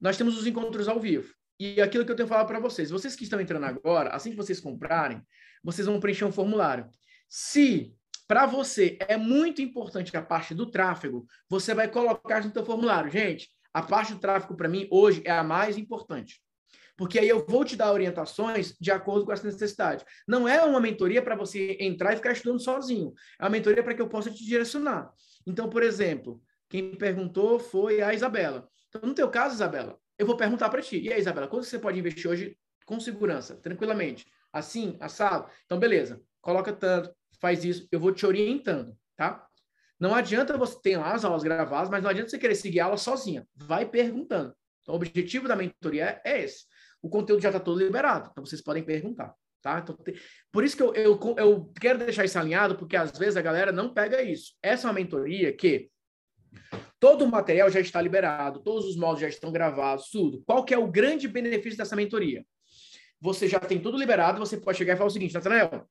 nós temos os encontros ao vivo. E aquilo que eu tenho falado para vocês, vocês que estão entrando agora, assim que vocês comprarem, vocês vão preencher um formulário. Se para você é muito importante a parte do tráfego, você vai colocar no seu formulário. Gente, a parte do tráfego para mim hoje é a mais importante. Porque aí eu vou te dar orientações de acordo com essa necessidade. Não é uma mentoria para você entrar e ficar estudando sozinho. É uma mentoria para que eu possa te direcionar. Então, por exemplo, quem perguntou foi a Isabela. Então, no teu caso, Isabela, eu vou perguntar para ti. E aí, Isabela, quanto você pode investir hoje com segurança, tranquilamente? Assim, assado? Então, beleza. Coloca tanto, faz isso. Eu vou te orientando, tá? Não adianta você ter lá as aulas gravadas, mas não adianta você querer seguir a aula sozinha. Vai perguntando. Então, o objetivo da mentoria é esse. o conteúdo já está todo liberado. Então, vocês podem perguntar. Tá? Então, por isso que eu, eu, eu quero deixar isso alinhado, porque às vezes a galera não pega isso. Essa é uma mentoria que todo o material já está liberado, todos os módulos já estão gravados, tudo. Qual que é o grande benefício dessa mentoria? Você já tem tudo liberado, você pode chegar e falar o seguinte, Natanael,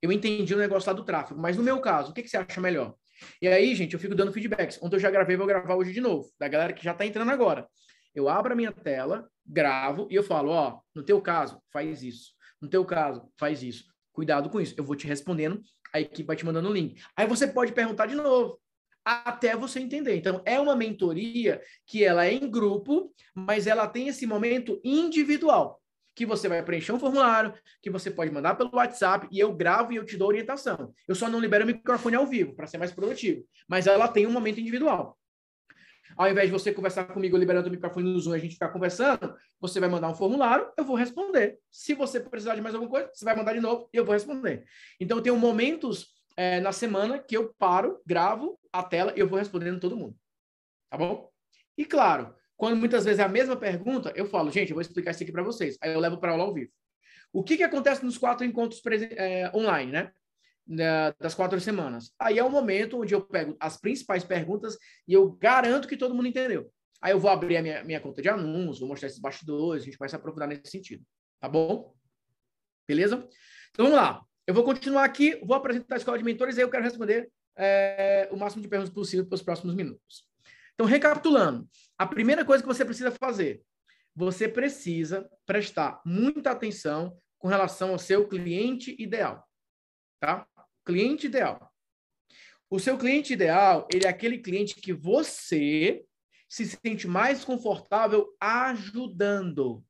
eu entendi o negócio lá do tráfego, mas no meu caso, o que, que você acha melhor? E aí, gente, eu fico dando feedbacks. Ontem eu já gravei, vou gravar hoje de novo, da galera que já está entrando agora. Eu abro a minha tela, gravo e eu falo, ó, no teu caso, faz isso. No teu caso, faz isso. Cuidado com isso. Eu vou te respondendo, a equipe vai te mandando o link. Aí você pode perguntar de novo, até você entender. Então, é uma mentoria que ela é em grupo, mas ela tem esse momento individual, que você vai preencher um formulário, que você pode mandar pelo WhatsApp, e eu gravo e eu te dou orientação. Eu só não libero o microfone ao vivo, para ser mais produtivo. Mas ela tem um momento individual. Ao invés de você conversar comigo liberando o microfone no Zoom e a gente ficar conversando, você vai mandar um formulário, eu vou responder. Se você precisar de mais alguma coisa, você vai mandar de novo e eu vou responder. Então, eu tenho momentos é, na semana que eu paro, gravo a tela e eu vou respondendo todo mundo. Tá bom? E claro, quando muitas vezes é a mesma pergunta, eu falo, gente, eu vou explicar isso aqui para vocês. Aí eu levo para aula ao vivo. O que, que acontece nos quatro encontros é, online, né? Das quatro semanas. Aí é o momento onde eu pego as principais perguntas e eu garanto que todo mundo entendeu. Aí eu vou abrir a minha, minha conta de anúncios, vou mostrar esses bastidores, a gente vai se aprofundar nesse sentido. Tá bom? Beleza? Então vamos lá. Eu vou continuar aqui, vou apresentar a escola de mentores e aí eu quero responder é, o máximo de perguntas possível pelos próximos minutos. Então, recapitulando, a primeira coisa que você precisa fazer, você precisa prestar muita atenção com relação ao seu cliente ideal, tá? Cliente ideal. O seu cliente ideal, ele é aquele cliente que você se sente mais confortável ajudando.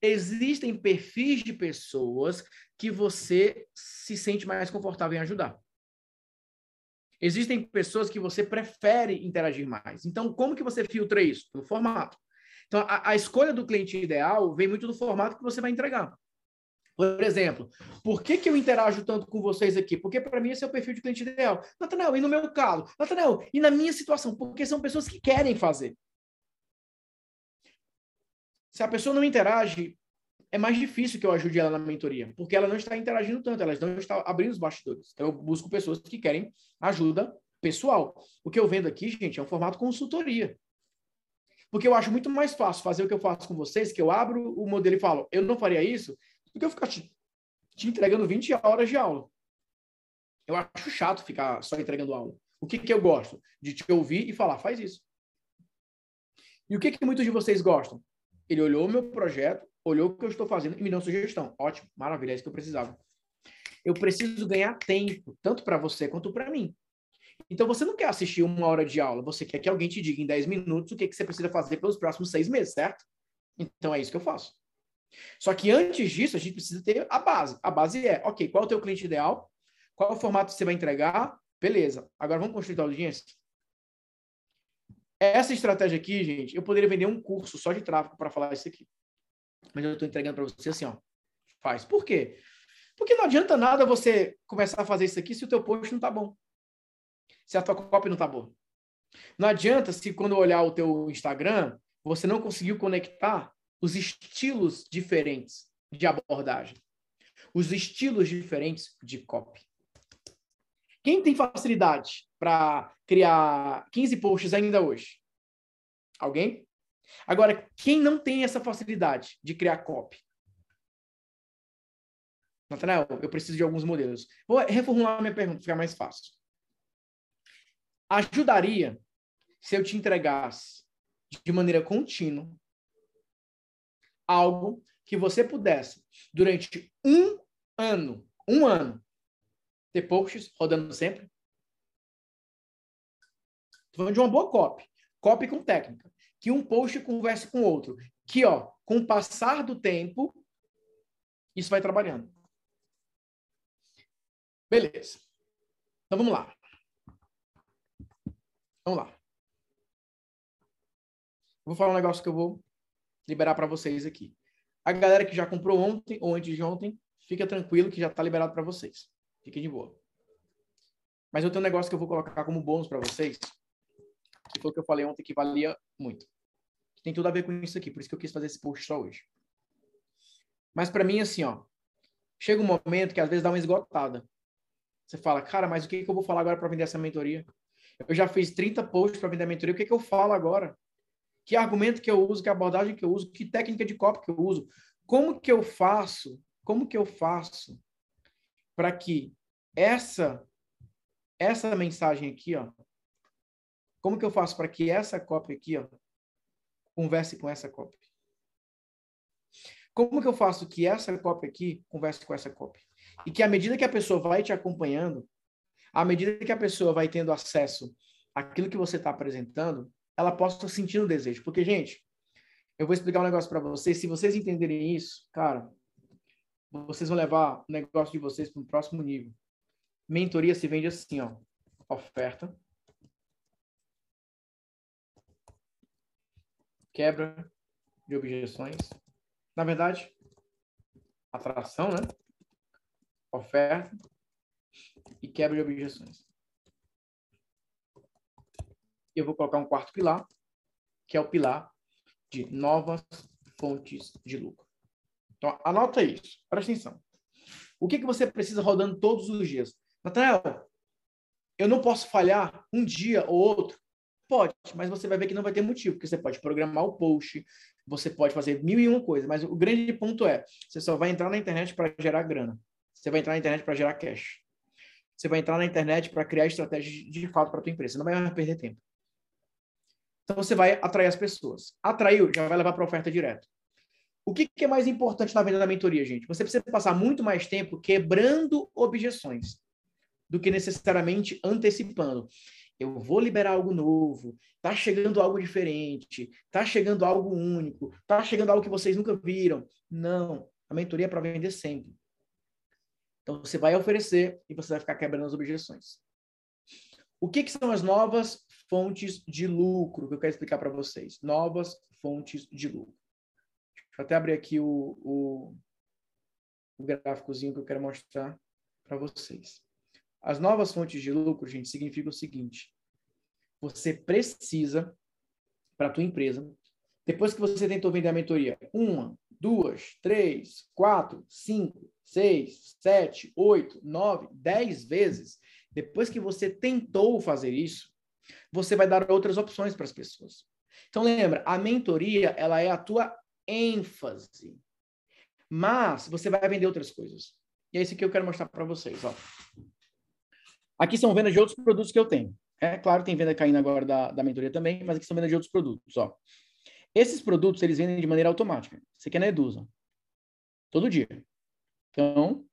Existem perfis de pessoas que você se sente mais confortável em ajudar. Existem pessoas que você prefere interagir mais. Então, como que você filtra isso? Pelo formato. Então, a, a escolha do cliente ideal vem muito do formato que você vai entregar. Por exemplo, por que, que eu interajo tanto com vocês aqui? Porque para mim esse é o perfil de cliente ideal. Natanel, e no meu caso? Natanel, e na minha situação? Porque são pessoas que querem fazer. Se a pessoa não interage, é mais difícil que eu ajude ela na mentoria, porque ela não está interagindo tanto, ela não está abrindo os bastidores. Então eu busco pessoas que querem ajuda pessoal. O que eu vendo aqui, gente, é um formato consultoria. Porque eu acho muito mais fácil fazer o que eu faço com vocês, que eu abro o modelo e falo, eu não faria isso, do que eu ficar te, te entregando 20 horas de aula. Eu acho chato ficar só entregando aula. O que, que eu gosto? De te ouvir e falar, faz isso. E o que, que muitos de vocês gostam? Ele olhou o meu projeto, olhou o que eu estou fazendo e me deu uma sugestão. Ótimo, maravilha, é isso que eu precisava. Eu preciso ganhar tempo, tanto para você quanto para mim. Então, você não quer assistir uma hora de aula, você quer que alguém te diga em 10 minutos o que, que você precisa fazer pelos próximos seis meses, certo? Então, é isso que eu faço. Só que antes disso, a gente precisa ter a base. A base é, ok, qual é o teu cliente ideal? Qual é o formato que você vai entregar? Beleza. Agora vamos construir a audiência? Essa estratégia aqui, gente, eu poderia vender um curso só de tráfego para falar isso aqui. Mas eu estou entregando para você assim, ó. Faz. Por quê? Porque não adianta nada você começar a fazer isso aqui se o teu post não está bom. Se a tua copy não está boa. Não adianta se quando olhar o teu Instagram, você não conseguiu conectar os estilos diferentes de abordagem, os estilos diferentes de copy. Quem tem facilidade para criar 15 posts ainda hoje? Alguém? Agora, quem não tem essa facilidade de criar copy? Natanael, eu preciso de alguns modelos. Vou reformular minha pergunta, ficar mais fácil. Ajudaria se eu te entregasse de maneira contínua algo que você pudesse, durante um ano, um ano, ter posts rodando sempre? Estou falando de uma boa copy. Copy com técnica. Que um post converse com outro. Que, ó, com o passar do tempo, isso vai trabalhando. Beleza. Então, vamos lá. Vamos lá. Vou falar um negócio que eu vou liberar para vocês aqui. A galera que já comprou ontem ou antes de ontem, fica tranquilo que já está liberado para vocês. Fique de boa. Mas eu tenho um negócio que eu vou colocar como bônus para vocês, que foi o que eu falei ontem que valia muito. Tem tudo a ver com isso aqui, por isso que eu quis fazer esse post só hoje. Mas para mim, assim, ó, chega um momento que às vezes dá uma esgotada. Você fala, cara, mas o que, que eu vou falar agora para vender essa mentoria? Eu já fiz 30 posts para vender a mentoria, o que, que eu falo agora? Que argumento que eu uso, que abordagem que eu uso, que técnica de copy que eu uso? Como que eu faço? Como que eu faço para que essa essa mensagem aqui, ó, como que eu faço para que essa cópia aqui, ó, converse com essa cópia? Como que eu faço que essa cópia aqui converse com essa cópia? E que à medida que a pessoa vai te acompanhando, à medida que a pessoa vai tendo acesso àquilo que você está apresentando, ela possa sentir o desejo. Porque, gente, eu vou explicar um negócio para vocês. Se vocês entenderem isso, cara, vocês vão levar o negócio de vocês para um próximo nível. Mentoria se vende assim, ó. Oferta. Quebra de objeções. Na verdade, atração, né? Oferta e quebra de objeções. Eu vou colocar um quarto pilar, que é o pilar de novas fontes de lucro. Então, anota isso. Presta atenção. O que, que você precisa rodando todos os dias? Nathanael, eu não posso falhar um dia ou outro? Pode, mas você vai ver que não vai ter motivo, porque você pode programar o post, você pode fazer mil e uma coisas, mas o grande ponto é, você só vai entrar na internet para gerar grana. Você vai entrar na internet para gerar cash. Você vai entrar na internet para criar estratégias de fato para a tua empresa. Você não vai perder tempo. Então você vai atrair as pessoas. Atraiu, já vai levar para oferta direta. O que, que é mais importante na venda da mentoria, gente? Você precisa passar muito mais tempo quebrando objeções do que necessariamente antecipando. Eu vou liberar algo novo, tá chegando algo diferente, tá chegando algo único, tá chegando algo que vocês nunca viram. Não, a mentoria é para vender sempre. Então você vai oferecer e você vai ficar quebrando as objeções. O que, que são as novas fontes de lucro que eu quero explicar para vocês? Novas fontes de lucro. Deixa eu até abrir aqui o, o, o gráficozinho que eu quero mostrar para vocês. As novas fontes de lucro, gente, significa o seguinte: você precisa, para a tua empresa, depois que você tentou vender a mentoria, uma, duas, três, quatro, cinco, seis, sete, oito, nove, dez vezes, depois que você tentou fazer isso, você vai dar outras opções para as pessoas. Então lembra, a mentoria ela é a tua ênfase, mas você vai vender outras coisas. E é isso que eu quero mostrar para vocês. Ó. Aqui são vendas de outros produtos que eu tenho. É claro, tem venda caindo agora da, da mentoria também, mas aqui são vendas de outros produtos. Ó. Esses produtos, eles vendem de maneira automática. Você quer na Edusa. Todo dia. Então,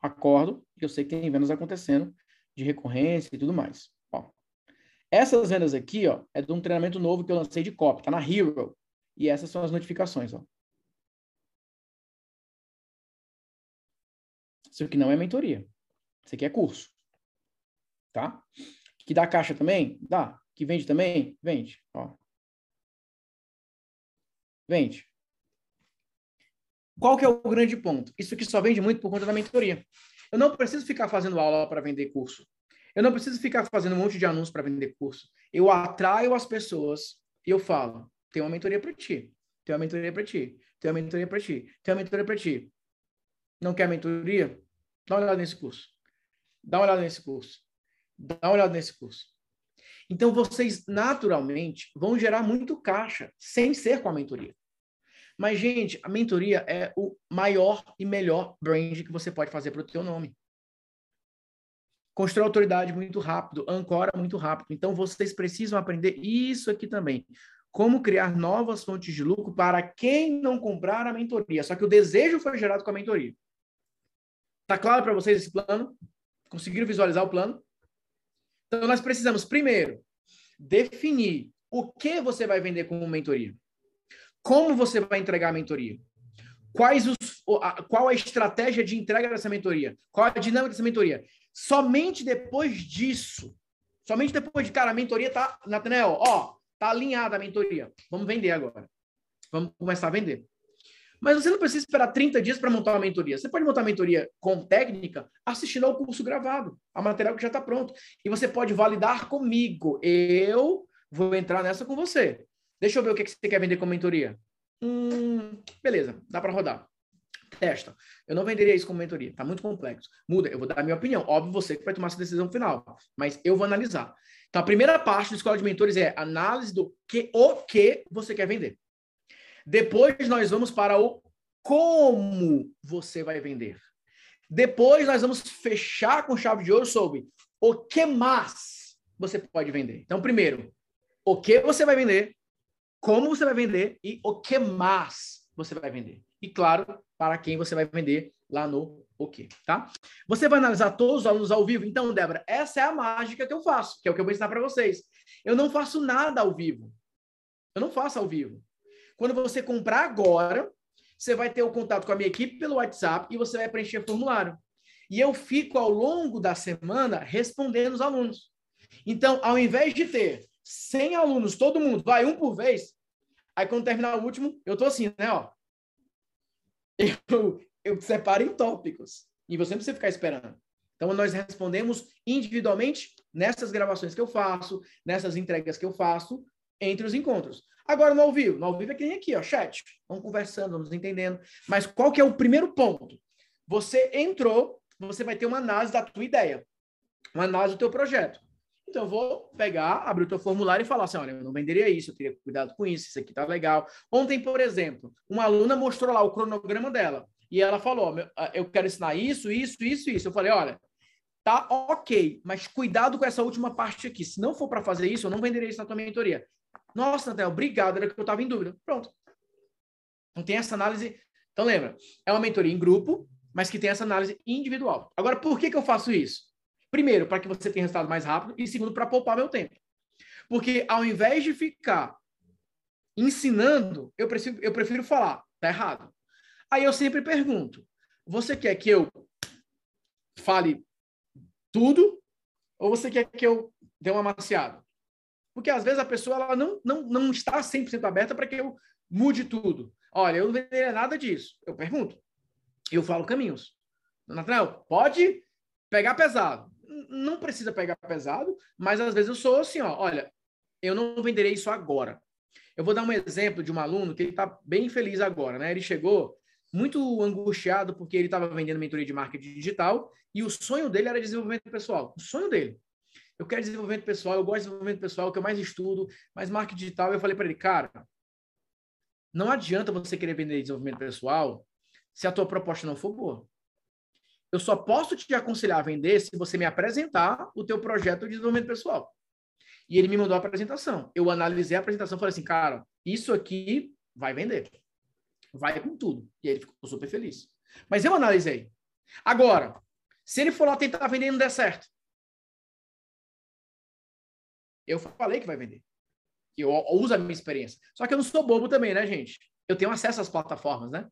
acordo e eu sei que tem vendas acontecendo de recorrência e tudo mais. Essas vendas aqui, ó, é de um treinamento novo que eu lancei de copy, tá na Hero. E essas são as notificações, ó. Isso aqui não é mentoria. Isso aqui é curso. Tá? Que dá caixa também? Dá. Que vende também? Vende. Ó. Vende. Qual que é o grande ponto? Isso aqui só vende muito por conta da mentoria. Eu não preciso ficar fazendo aula para vender curso. Eu não preciso ficar fazendo um monte de anúncios para vender curso. Eu atraio as pessoas e eu falo: tem uma mentoria para ti, tem uma mentoria para ti, tem uma mentoria para ti, tem uma mentoria para ti. Não quer mentoria? Dá uma olhada nesse curso. Dá uma olhada nesse curso. Dá uma olhada nesse curso. Então, vocês naturalmente vão gerar muito caixa, sem ser com a mentoria. Mas, gente, a mentoria é o maior e melhor brand que você pode fazer para o teu nome. Constrói autoridade muito rápido, ancora muito rápido. Então, vocês precisam aprender isso aqui também. Como criar novas fontes de lucro para quem não comprar a mentoria. Só que o desejo foi gerado com a mentoria. Tá claro para vocês esse plano? Conseguiram visualizar o plano? Então, nós precisamos, primeiro, definir o que você vai vender como mentoria. Como você vai entregar a mentoria? Quais os, qual a estratégia de entrega dessa mentoria? Qual a dinâmica dessa mentoria? Somente depois disso, somente depois de, cara, a mentoria tá, Nathanael, ó, tá alinhada a mentoria. Vamos vender agora. Vamos começar a vender. Mas você não precisa esperar 30 dias para montar uma mentoria. Você pode montar uma mentoria com técnica assistindo ao curso gravado, a material que já está pronto. E você pode validar comigo. Eu vou entrar nessa com você. Deixa eu ver o que você quer vender com mentoria. Hum, beleza, dá para rodar. Eu não venderia isso como mentoria, tá muito complexo. Muda, eu vou dar a minha opinião. Óbvio, você que vai tomar essa decisão final, mas eu vou analisar. Então, a primeira parte da escola de mentores é análise do que o que você quer vender. Depois nós vamos para o como você vai vender. Depois nós vamos fechar com chave de ouro sobre o que mais você pode vender. Então, primeiro, o que você vai vender, como você vai vender e o que mais você vai vender. E claro, para quem você vai vender lá no o quê, tá? Você vai analisar todos os alunos ao vivo. Então, Débora, essa é a mágica que eu faço, que é o que eu vou ensinar para vocês. Eu não faço nada ao vivo. Eu não faço ao vivo. Quando você comprar agora, você vai ter o contato com a minha equipe pelo WhatsApp e você vai preencher o formulário. E eu fico ao longo da semana respondendo os alunos. Então, ao invés de ter 100 alunos, todo mundo, vai um por vez, aí quando terminar o último, eu tô assim, né, ó. Eu, eu separo em tópicos. E você não precisa ficar esperando. Então, nós respondemos individualmente nessas gravações que eu faço, nessas entregas que eu faço, entre os encontros. Agora, no ao vivo. No ao vivo é que nem aqui, ó, chat. Vamos conversando, vamos entendendo. Mas qual que é o primeiro ponto? Você entrou, você vai ter uma análise da tua ideia. Uma análise do teu projeto. Então, eu vou pegar, abrir o teu formulário e falar assim, olha, eu não venderia isso, eu teria cuidado com isso, isso aqui tá legal. Ontem, por exemplo, uma aluna mostrou lá o cronograma dela. E ela falou, ah, eu quero ensinar isso, isso, isso, isso. Eu falei, olha, tá ok, mas cuidado com essa última parte aqui. Se não for para fazer isso, eu não venderia isso na tua mentoria. Nossa, Nathaniel, obrigado, era que eu estava em dúvida. Pronto. Não tem essa análise. Então, lembra, é uma mentoria em grupo, mas que tem essa análise individual. Agora, por que, que eu faço isso? Primeiro, para que você tenha resultado mais rápido, e segundo, para poupar meu tempo. Porque ao invés de ficar ensinando, eu prefiro, eu prefiro falar, tá errado. Aí eu sempre pergunto: você quer que eu fale tudo ou você quer que eu dê uma maciada? Porque às vezes a pessoa ela não, não, não está 100% aberta para que eu mude tudo. Olha, eu não venderia nada disso. Eu pergunto. Eu falo caminhos. Nathanael, pode pegar pesado. Não precisa pegar pesado, mas às vezes eu sou assim, ó, olha, eu não venderei isso agora. Eu vou dar um exemplo de um aluno que ele está bem feliz agora, né? Ele chegou muito angustiado porque ele estava vendendo mentoria de marketing digital e o sonho dele era desenvolvimento pessoal. O sonho dele eu quero desenvolvimento pessoal, eu gosto de desenvolvimento pessoal, o que eu mais estudo, mas marketing digital, eu falei para ele, cara, não adianta você querer vender desenvolvimento pessoal se a tua proposta não for boa. Eu só posso te aconselhar a vender se você me apresentar o teu projeto de desenvolvimento pessoal. E ele me mandou a apresentação. Eu analisei a apresentação e falei assim, cara, isso aqui vai vender. Vai com tudo. E ele ficou super feliz. Mas eu analisei. Agora, se ele for lá tentar vender e não der certo, eu falei que vai vender. Eu uso a minha experiência. Só que eu não sou bobo também, né, gente? Eu tenho acesso às plataformas, né?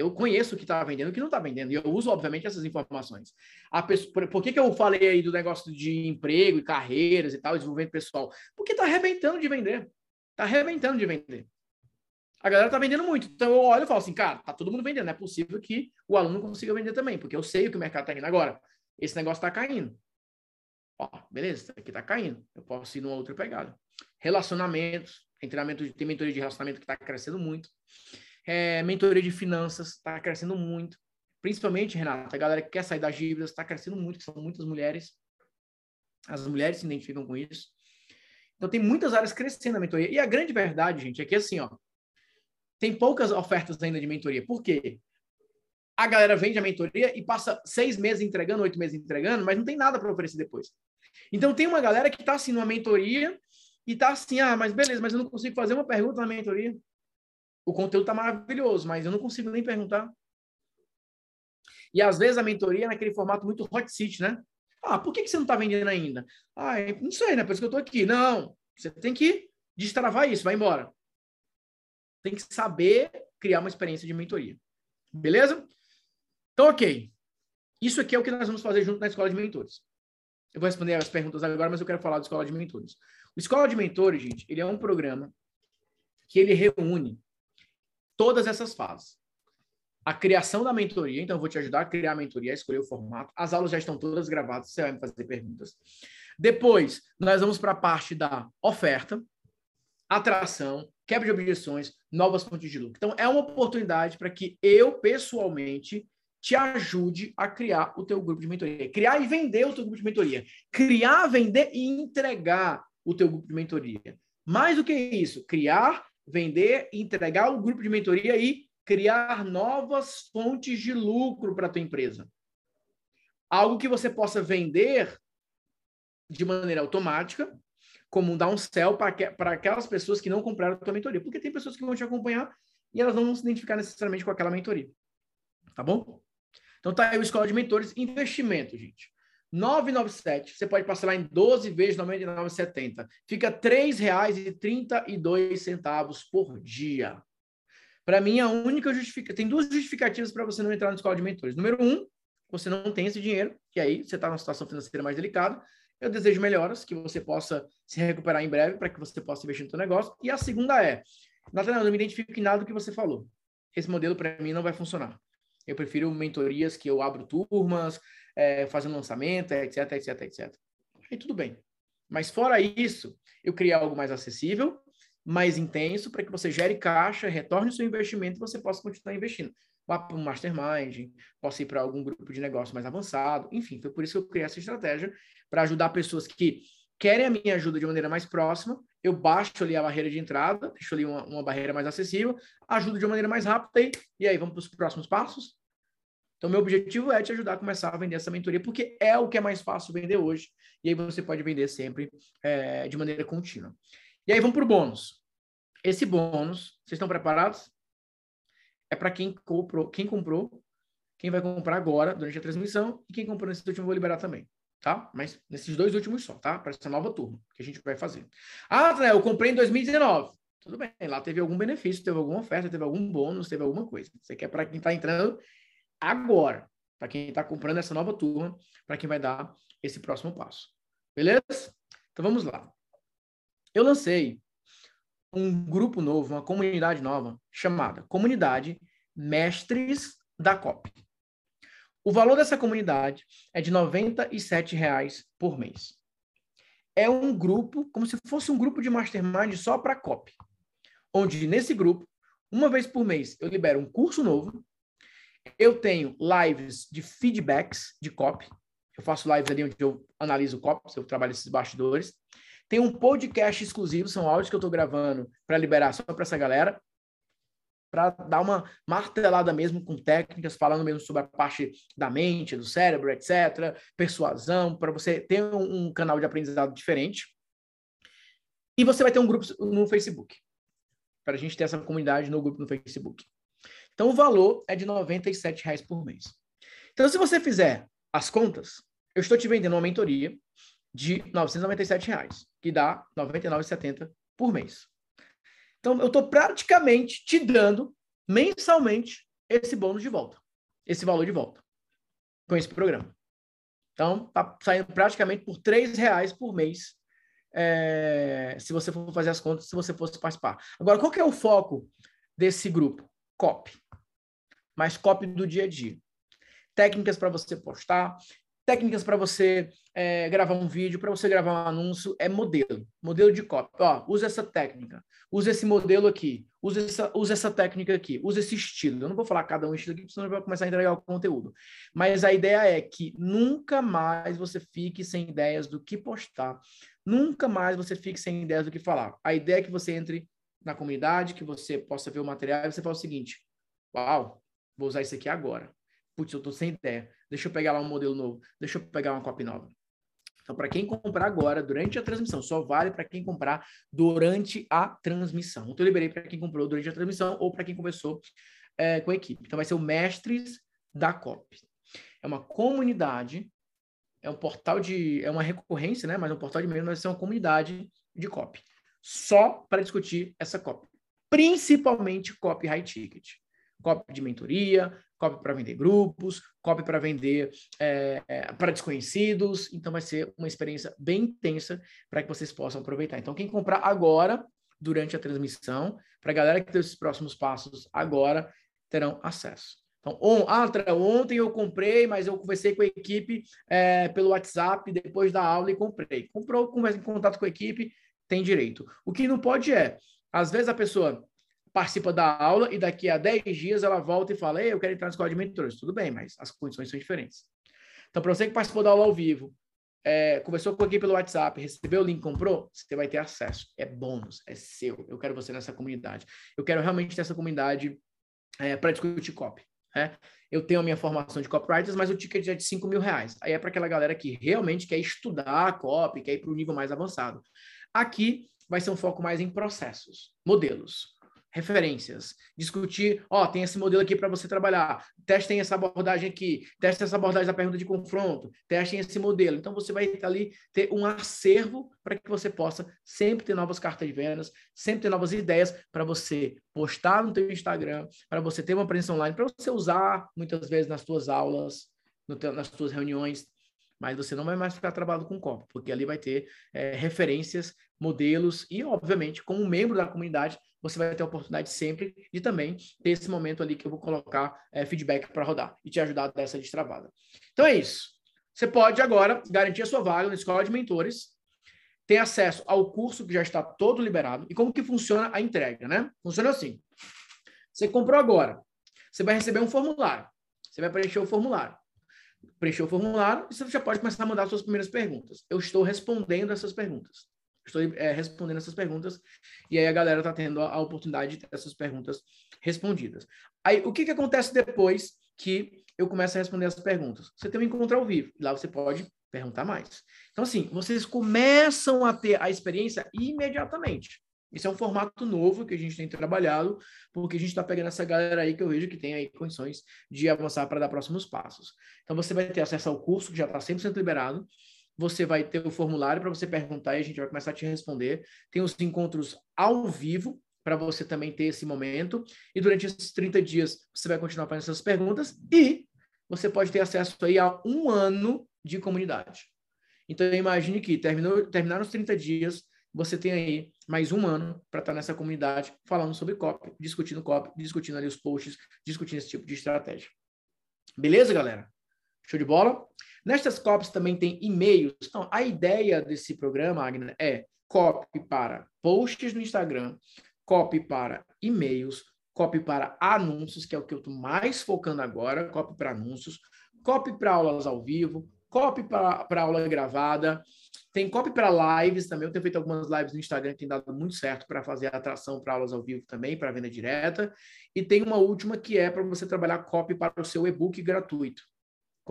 Eu conheço o que está vendendo e o que não está vendendo. E eu uso, obviamente, essas informações. Pessoa, por, que, que eu falei aí do negócio de emprego e carreiras e tal, desenvolvimento pessoal? Porque está arrebentando de vender. Está arrebentando de vender. A galera está vendendo muito. Então eu olho e falo assim, cara, tá todo mundo vendendo. Não é possível que o aluno consiga vender também, porque eu sei o que o mercado está indo agora. Esse negócio está caindo. Ó, beleza, aqui tá caindo. Eu posso ir numa outra pegada. Relacionamentos, treinamento, tem mentoria de relacionamento que está crescendo muito. É, mentoria de finanças está crescendo muito. Principalmente, Renata, a galera que quer sair das dívidas está crescendo muito, são muitas mulheres. As mulheres se identificam com isso. Então, tem muitas áreas crescendo na mentoria. E a grande verdade, gente, é que assim, ó, tem poucas ofertas ainda de mentoria. Por quê? A galera vende a mentoria e passa seis meses entregando, oito meses entregando, mas não tem nada para oferecer depois. Então tem uma galera que está assim numa mentoria e está assim, ah, mas beleza, mas eu não consigo fazer uma pergunta na mentoria. O conteúdo está maravilhoso, mas eu não consigo nem perguntar. E às vezes a mentoria é naquele formato muito hot seat, né? Ah, por que, que você não está vendendo ainda? Ah, não sei, né? Por isso que eu estou aqui. Não, você tem que destravar isso, vai embora. Tem que saber criar uma experiência de mentoria. Beleza? Então, ok. Isso aqui é o que nós vamos fazer junto na escola de mentores. Eu vou responder as perguntas agora, mas eu quero falar da Escola de Mentores. O Escola de Mentores, gente, ele é um programa que ele reúne todas essas fases. A criação da mentoria, então eu vou te ajudar a criar a mentoria, a escolher o formato. As aulas já estão todas gravadas, você vai me fazer perguntas. Depois, nós vamos para a parte da oferta. atração, quebra de objeções, novas fontes de lucro. Então, é uma oportunidade para que eu, pessoalmente, te ajude a criar o teu grupo de mentoria. Criar e vender o teu grupo de mentoria. Criar, vender e entregar o teu grupo de mentoria. Mais do que isso, criar, vender, entregar o grupo de mentoria e criar novas fontes de lucro para a tua empresa. Algo que você possa vender de maneira automática, como dar um céu para aquelas pessoas que não compraram a tua mentoria. Porque tem pessoas que vão te acompanhar e elas não vão se identificar necessariamente com aquela mentoria. Tá bom? Então tá aí o Escola de Mentores, investimento, gente. 997, você pode parcelar em 12 vezes 99,70. Fica R$ 3,32 por dia. Para mim, a única justificativa. Tem duas justificativas para você não entrar na escola de mentores. Número um, você não tem esse dinheiro, e aí você está numa situação financeira mais delicada. Eu desejo melhoras, que você possa se recuperar em breve, para que você possa investir no seu negócio. E a segunda é, Nathanael, não me identifico em nada do que você falou. Esse modelo, para mim, não vai funcionar. Eu prefiro mentorias que eu abro turmas, é, fazendo lançamento, etc, etc, etc. Aí tudo bem. Mas fora isso, eu criei algo mais acessível, mais intenso, para que você gere caixa, retorne o seu investimento e você possa continuar investindo. Vá para um mastermind, possa ir para algum grupo de negócio mais avançado. Enfim, foi por isso que eu criei essa estratégia, para ajudar pessoas que querem a minha ajuda de maneira mais próxima, eu baixo ali a barreira de entrada, deixo ali uma, uma barreira mais acessível, ajudo de maneira mais rápida e, e aí vamos para os próximos passos? Então, meu objetivo é te ajudar a começar a vender essa mentoria, porque é o que é mais fácil vender hoje. E aí você pode vender sempre é, de maneira contínua. E aí vamos para o bônus. Esse bônus, vocês estão preparados? É para quem comprou, quem comprou, quem vai comprar agora, durante a transmissão, e quem comprou nesse último eu vou liberar também. Tá? Mas nesses dois últimos só, tá? Para essa nova turma que a gente vai fazer. Ah, né, eu comprei em 2019. Tudo bem, lá teve algum benefício, teve alguma oferta, teve algum bônus, teve alguma coisa. Você quer para quem está entrando agora, para quem está comprando essa nova turma, para quem vai dar esse próximo passo. Beleza? Então vamos lá. Eu lancei um grupo novo, uma comunidade nova, chamada Comunidade Mestres da COP. O valor dessa comunidade é de R$ 97,00 por mês. É um grupo, como se fosse um grupo de mastermind só para COP. Onde, nesse grupo, uma vez por mês, eu libero um curso novo, eu tenho lives de feedbacks de copy. Eu faço lives ali onde eu analiso copy, eu trabalho esses bastidores. Tem um podcast exclusivo, são áudios que eu estou gravando para liberar só para essa galera, para dar uma martelada mesmo com técnicas, falando mesmo sobre a parte da mente, do cérebro, etc., persuasão, para você ter um, um canal de aprendizado diferente. E você vai ter um grupo no Facebook, para a gente ter essa comunidade no grupo no Facebook. Então, o valor é de R$ 97,00 por mês. Então, se você fizer as contas, eu estou te vendendo uma mentoria de R$ 997,00, que dá R$ 99,70 por mês. Então, eu estou praticamente te dando mensalmente esse bônus de volta, esse valor de volta, com esse programa. Então, está saindo praticamente por R$ reais por mês, é, se você for fazer as contas, se você fosse participar. Agora, qual que é o foco desse grupo? copy, mas copy do dia a dia. Técnicas para você postar, técnicas para você é, gravar um vídeo, para você gravar um anúncio, é modelo, modelo de copy. Ó, usa essa técnica, usa esse modelo aqui, usa essa, usa essa técnica aqui, usa esse estilo. Eu não vou falar cada um estilo aqui, senão vai começar a entregar o conteúdo. Mas a ideia é que nunca mais você fique sem ideias do que postar. Nunca mais você fique sem ideias do que falar. A ideia é que você entre na comunidade, que você possa ver o material e você fala o seguinte: Uau, vou usar isso aqui agora. Putz, eu estou sem ideia. Deixa eu pegar lá um modelo novo. Deixa eu pegar uma copy nova. Então, para quem comprar agora, durante a transmissão, só vale para quem comprar durante a transmissão. Então, eu liberei para quem comprou durante a transmissão ou para quem começou é, com a equipe. Então, vai ser o Mestres da COP. É uma comunidade, é um portal de. É uma recorrência, né? Mas é um portal de e-mail, vai ser uma comunidade de COP só para discutir essa copy. Principalmente copy high ticket. Copy de mentoria, copy para vender grupos, copy para vender é, é, para desconhecidos. Então vai ser uma experiência bem intensa para que vocês possam aproveitar. Então, quem comprar agora, durante a transmissão, para a galera que tem os próximos passos agora, terão acesso. Então, on, ah, ontem eu comprei, mas eu conversei com a equipe é, pelo WhatsApp depois da aula e comprei. Comprou, conversa em contato com a equipe, tem direito. O que não pode é, às vezes a pessoa participa da aula e daqui a 10 dias ela volta e fala, Ei, eu quero entrar na escola de mentores. Tudo bem, mas as condições são diferentes. Então, para você que participou da aula ao vivo, é, conversou com aqui pelo WhatsApp, recebeu o link, comprou, você vai ter acesso. É bônus, é seu. Eu quero você nessa comunidade. Eu quero realmente ter essa comunidade é, para discutir copy. É? Eu tenho a minha formação de copywriters, mas o ticket é de 5 mil reais. Aí é para aquela galera que realmente quer estudar copy, quer ir para o nível mais avançado. Aqui vai ser um foco mais em processos, modelos referências, discutir, ó, tem esse modelo aqui para você trabalhar, testem essa abordagem aqui, testem essa abordagem da pergunta de confronto, testem esse modelo. Então você vai ali ter um acervo para que você possa sempre ter novas cartas de vendas, sempre ter novas ideias para você postar no teu Instagram, para você ter uma presença online, para você usar muitas vezes nas suas aulas, teu, nas suas reuniões, mas você não vai mais ficar trabalhando com copo, porque ali vai ter é, referências, modelos e, obviamente, como membro da comunidade, você vai ter a oportunidade sempre de também ter esse momento ali que eu vou colocar é, feedback para rodar e te ajudar a dar essa destravada. Então é isso. Você pode agora garantir a sua vaga na Escola de Mentores, ter acesso ao curso que já está todo liberado e como que funciona a entrega, né? Funciona assim. Você comprou agora, você vai receber um formulário. Você vai preencher o formulário. Preencher o formulário e você já pode começar a mandar suas primeiras perguntas. Eu estou respondendo essas perguntas. Estou é, respondendo essas perguntas e aí a galera está tendo a, a, oportunidade de ter essas perguntas respondidas. Aí, o que, que acontece depois que eu começo a responder essas perguntas? Você tem um encontro ao vivo, lá você pode perguntar mais. Então, assim, vocês começam a ter a experiência imediatamente. Isso é um formato novo que a gente tem trabalhado, porque a gente está pegando essa galera aí que eu vejo que tem aí condições de avançar para dar próximos passos. Então, você vai ter acesso ao curso, que já está 100% liberado você vai ter o formulário para você perguntar e a gente vai começar a te responder. Tem os encontros ao vivo para você também ter esse momento. E durante esses 30 dias você vai continuar fazendo essas perguntas e você pode ter acesso aí a um ano de comunidade. Então imagine que terminou, terminaram os 30 dias, você tem aí mais um ano para estar tá nessa comunidade falando sobre copy, discutindo copy, discutindo ali os posts, discutindo esse tipo de estratégia. Beleza, galera? Show de bola? Nestas copies também tem e-mails. Então, a ideia desse programa, Agna, é copy para posts no Instagram, copy para e-mails, copy para anúncios, que é o que eu estou mais focando agora, copy para anúncios, copy para aulas ao vivo, copy para aula gravada, tem copy para lives também. Eu tenho feito algumas lives no Instagram que tem dado muito certo para fazer atração para aulas ao vivo também, para venda direta. E tem uma última que é para você trabalhar copy para o seu e-book gratuito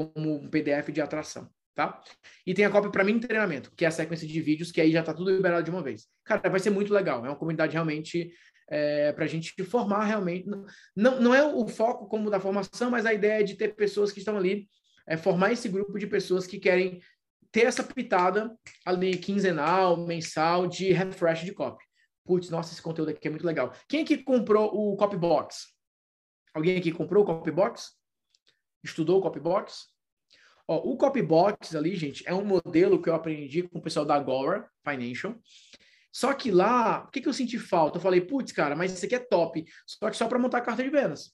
como um PDF de atração, tá? E tem a cópia para mim treinamento, que é a sequência de vídeos, que aí já está tudo liberado de uma vez. Cara, vai ser muito legal. É uma comunidade realmente é, para a gente formar realmente. Não, não é o foco como da formação, mas a ideia é de ter pessoas que estão ali, é, formar esse grupo de pessoas que querem ter essa pitada ali quinzenal, mensal de refresh de copy. Putz, nossa, esse conteúdo aqui é muito legal. Quem aqui comprou o Copybox? Alguém aqui comprou o Copybox? Estudou o Copybox? Ó, o Copybox ali, gente, é um modelo que eu aprendi com o pessoal da Agora Financial. Só que lá, o que, que eu senti falta? Eu falei, putz, cara, mas isso aqui é top. Só que só para montar carta de vendas.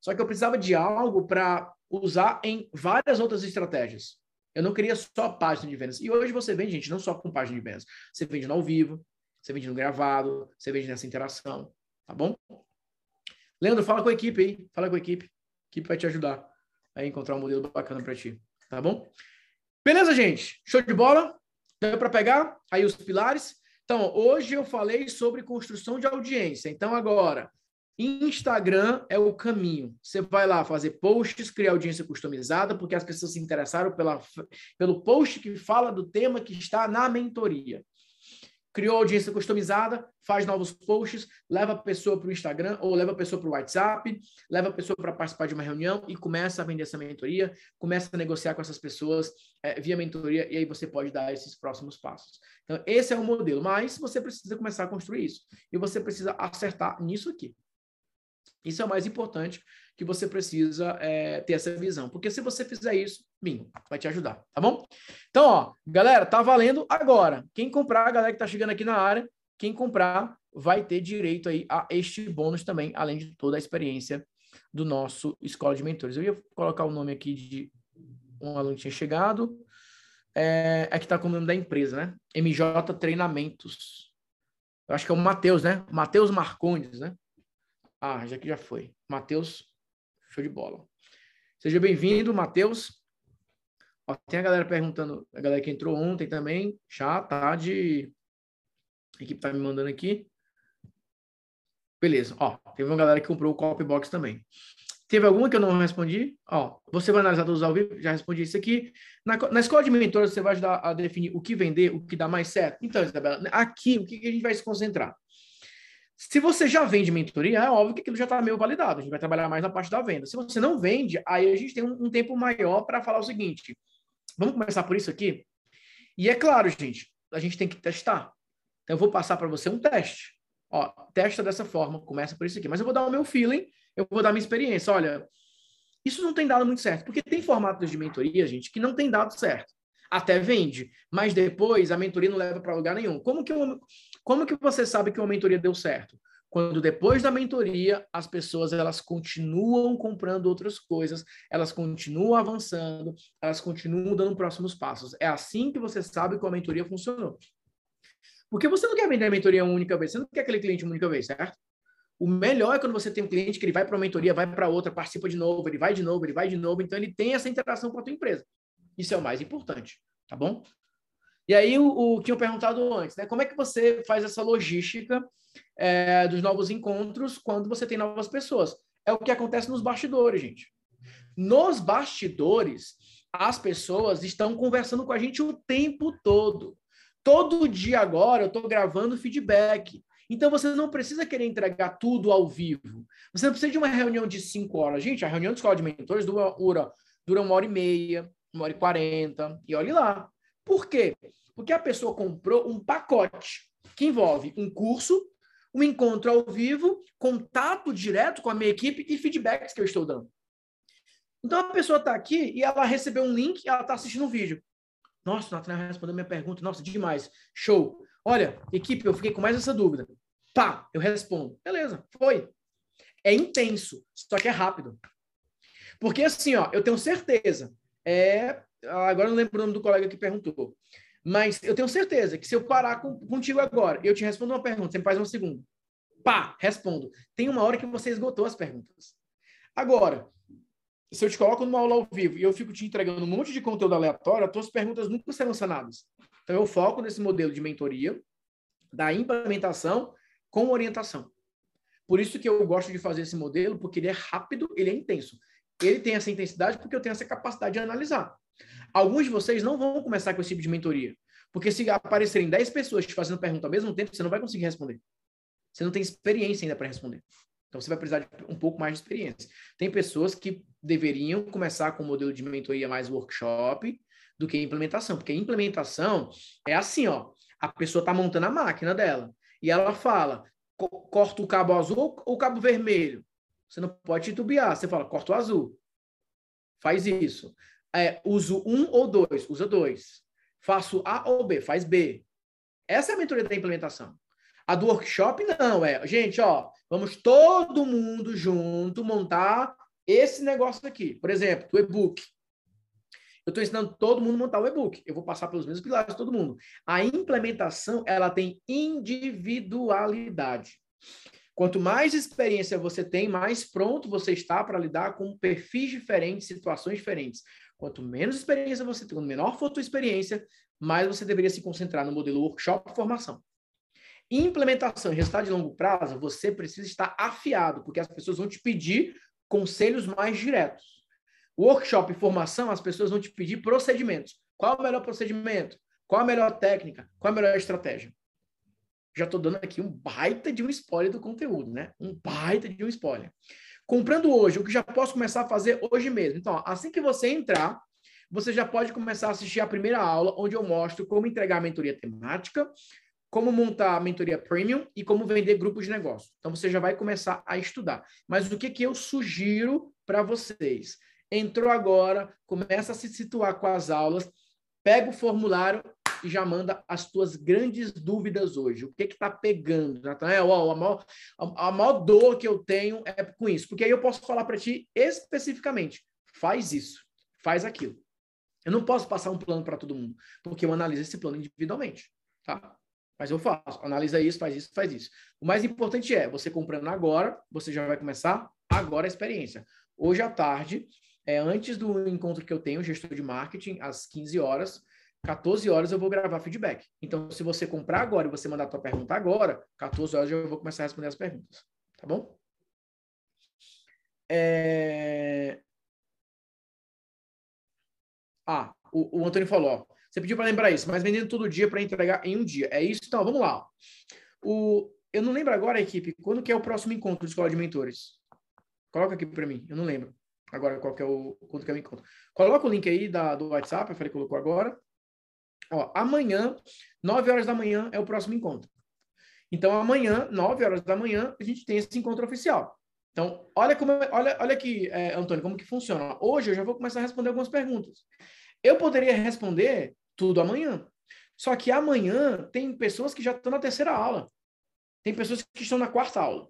Só que eu precisava de algo para usar em várias outras estratégias. Eu não queria só página de vendas. E hoje você vende, gente, não só com página de vendas. Você vende no ao vivo, você vende no gravado, você vende nessa interação. Tá bom? Leandro, fala com a equipe aí. Fala com a equipe. A equipe vai te ajudar encontrar um modelo bacana para ti, tá bom? Beleza, gente? Show de bola? Deu para pegar aí os pilares? Então, hoje eu falei sobre construção de audiência. Então, agora, Instagram é o caminho. Você vai lá fazer posts, criar audiência customizada, porque as pessoas se interessaram pela, pelo post que fala do tema que está na mentoria criou audiência customizada, faz novos posts, leva a pessoa para o Instagram ou leva a pessoa para o WhatsApp, leva a pessoa para participar de uma reunião e começa a vender essa mentoria, começa a negociar com essas pessoas é, via mentoria e aí você pode dar esses próximos passos. Então, esse é o modelo, mas você precisa começar a construir isso e você precisa acertar nisso aqui. Isso é o mais importante que você precisa é, ter essa visão. Porque se você fizer isso, Minho, vai te ajudar, tá bom? Então, ó, galera, tá valendo agora. Quem comprar, a galera que tá chegando aqui na área, quem comprar vai ter direito aí a este bônus também, além de toda a experiência do nosso Escola de Mentores. Eu ia colocar o nome aqui de um aluno que tinha chegado. é, é que está com o nome da empresa, né? MJ Treinamentos. Eu acho que é o Matheus, né? Matheus Marcondes, né? Ah, já que já foi. Matheus, show de bola. Seja bem-vindo, Matheus. Tem a galera perguntando, a galera que entrou ontem também, já tá de. A equipe tá me mandando aqui. Beleza, ó, teve uma galera que comprou o Copybox também. Teve alguma que eu não respondi? Ó, você vai analisar todos ao vivo, já respondi isso aqui. Na, na escola de mentores, você vai ajudar a definir o que vender, o que dá mais certo. Então, Isabela, aqui, o que a gente vai se concentrar? Se você já vende mentoria, é óbvio que aquilo já está meio validado. A gente vai trabalhar mais na parte da venda. Se você não vende, aí a gente tem um, um tempo maior para falar o seguinte: vamos começar por isso aqui? E é claro, gente, a gente tem que testar. Então, eu vou passar para você um teste. Ó, testa dessa forma, começa por isso aqui. Mas eu vou dar o meu feeling, eu vou dar a minha experiência. Olha, isso não tem dado muito certo, porque tem formatos de mentoria, gente, que não tem dado certo. Até vende, mas depois a mentoria não leva para lugar nenhum. Como que, eu, como que você sabe que uma mentoria deu certo? Quando depois da mentoria, as pessoas elas continuam comprando outras coisas, elas continuam avançando, elas continuam dando próximos passos. É assim que você sabe que a mentoria funcionou. Porque você não quer vender a mentoria uma única vez, você não quer aquele cliente uma única vez, certo? O melhor é quando você tem um cliente que ele vai para uma mentoria, vai para outra, participa de novo, ele vai de novo, ele vai de novo, então ele tem essa interação com a tua empresa. Isso é o mais importante, tá bom? E aí, o, o que eu perguntado antes, né? Como é que você faz essa logística é, dos novos encontros quando você tem novas pessoas? É o que acontece nos bastidores, gente. Nos bastidores, as pessoas estão conversando com a gente o tempo todo. Todo dia agora eu estou gravando feedback. Então você não precisa querer entregar tudo ao vivo. Você não precisa de uma reunião de cinco horas. Gente, a reunião de escola de mentores dura, dura, dura uma hora e meia, uma hora e quarenta. E olhe lá. Por quê? Porque a pessoa comprou um pacote que envolve um curso, um encontro ao vivo, contato direto com a minha equipe e feedbacks que eu estou dando. Então a pessoa está aqui e ela recebeu um link e ela está assistindo um vídeo. Nossa, o Natanael respondeu minha pergunta. Nossa, demais. Show. Olha, equipe, eu fiquei com mais essa dúvida. Pá, eu respondo. Beleza, foi. É intenso, só que é rápido. Porque assim, ó, eu tenho certeza. É, agora eu não lembro o nome do colega que perguntou. Mas eu tenho certeza que se eu parar com, contigo agora, eu te respondo uma pergunta, você me faz uma segunda. Pá, respondo. Tem uma hora que você esgotou as perguntas. Agora, se eu te coloco numa aula ao vivo e eu fico te entregando um monte de conteúdo aleatório, as tuas perguntas nunca serão sanadas. Então, eu foco nesse modelo de mentoria, da implementação com orientação. Por isso que eu gosto de fazer esse modelo, porque ele é rápido, ele é intenso. Ele tem essa intensidade porque eu tenho essa capacidade de analisar. Alguns de vocês não vão começar com esse tipo de mentoria, porque se aparecerem 10 pessoas te fazendo pergunta ao mesmo tempo, você não vai conseguir responder. Você não tem experiência ainda para responder. Então, você vai precisar de um pouco mais de experiência. Tem pessoas que deveriam começar com o modelo de mentoria mais workshop do que implementação, porque implementação é assim, ó, a pessoa está montando a máquina dela e ela fala, corta o cabo azul ou o cabo vermelho. Você não pode titubear, você fala, corta o azul. Faz isso. É, uso um ou dois, usa dois. Faço A ou B, faz B. Essa é a mentoria da implementação. A do workshop não, é, gente, ó, vamos todo mundo junto montar esse negócio aqui. Por exemplo, o e-book. Eu estou ensinando todo mundo a montar o e-book. Eu vou passar pelos mesmos pilares todo mundo. A implementação, ela tem individualidade. Quanto mais experiência você tem, mais pronto você está para lidar com perfis diferentes, situações diferentes. Quanto menos experiência você tem, quanto menor for a tua experiência, mais você deveria se concentrar no modelo workshop formação. Implementação e resultado de longo prazo, você precisa estar afiado, porque as pessoas vão te pedir conselhos mais diretos. Workshop e formação, as pessoas vão te pedir procedimentos. Qual o melhor procedimento? Qual a melhor técnica? Qual a melhor estratégia? Já estou dando aqui um baita de um spoiler do conteúdo, né? Um baita de um spoiler. Comprando hoje, o que já posso começar a fazer hoje mesmo. Então, assim que você entrar, você já pode começar a assistir a primeira aula, onde eu mostro como entregar a mentoria temática, como montar a mentoria premium e como vender grupos de negócio. Então você já vai começar a estudar. Mas o que, que eu sugiro para vocês? Entrou agora, começa a se situar com as aulas, pega o formulário e já manda as tuas grandes dúvidas hoje. O que está pegando, Natanael? A, maior, a maior dor que eu tenho é com isso. Porque aí eu posso falar para ti especificamente. Faz isso, faz aquilo. Eu não posso passar um plano para todo mundo, porque eu analiso esse plano individualmente, tá? Mas eu faço, analisa isso, faz isso, faz isso. O mais importante é, você comprando agora, você já vai começar agora a experiência. Hoje à tarde, é, antes do encontro que eu tenho, gestor de marketing, às 15 horas, 14 horas eu vou gravar feedback. Então, se você comprar agora e você mandar a tua pergunta agora, 14 horas eu vou começar a responder as perguntas. Tá bom? É... Ah, o, o Antônio falou, ó, você pediu para lembrar isso, mas vendendo todo dia para entregar em um dia. É isso? Então, vamos lá. O, eu não lembro agora, equipe, quando que é o próximo encontro de Escola de Mentores? Coloca aqui para mim, eu não lembro agora qual que é o, quando que é o encontro. Coloca o link aí da, do WhatsApp, eu falei que colocou agora. Ó, amanhã, 9 horas da manhã, é o próximo encontro. Então, amanhã, 9 horas da manhã, a gente tem esse encontro oficial. Então, olha como, olha, olha aqui, é, Antônio, como que funciona. Hoje eu já vou começar a responder algumas perguntas. Eu poderia responder tudo amanhã. Só que amanhã tem pessoas que já estão na terceira aula. Tem pessoas que estão na quarta aula.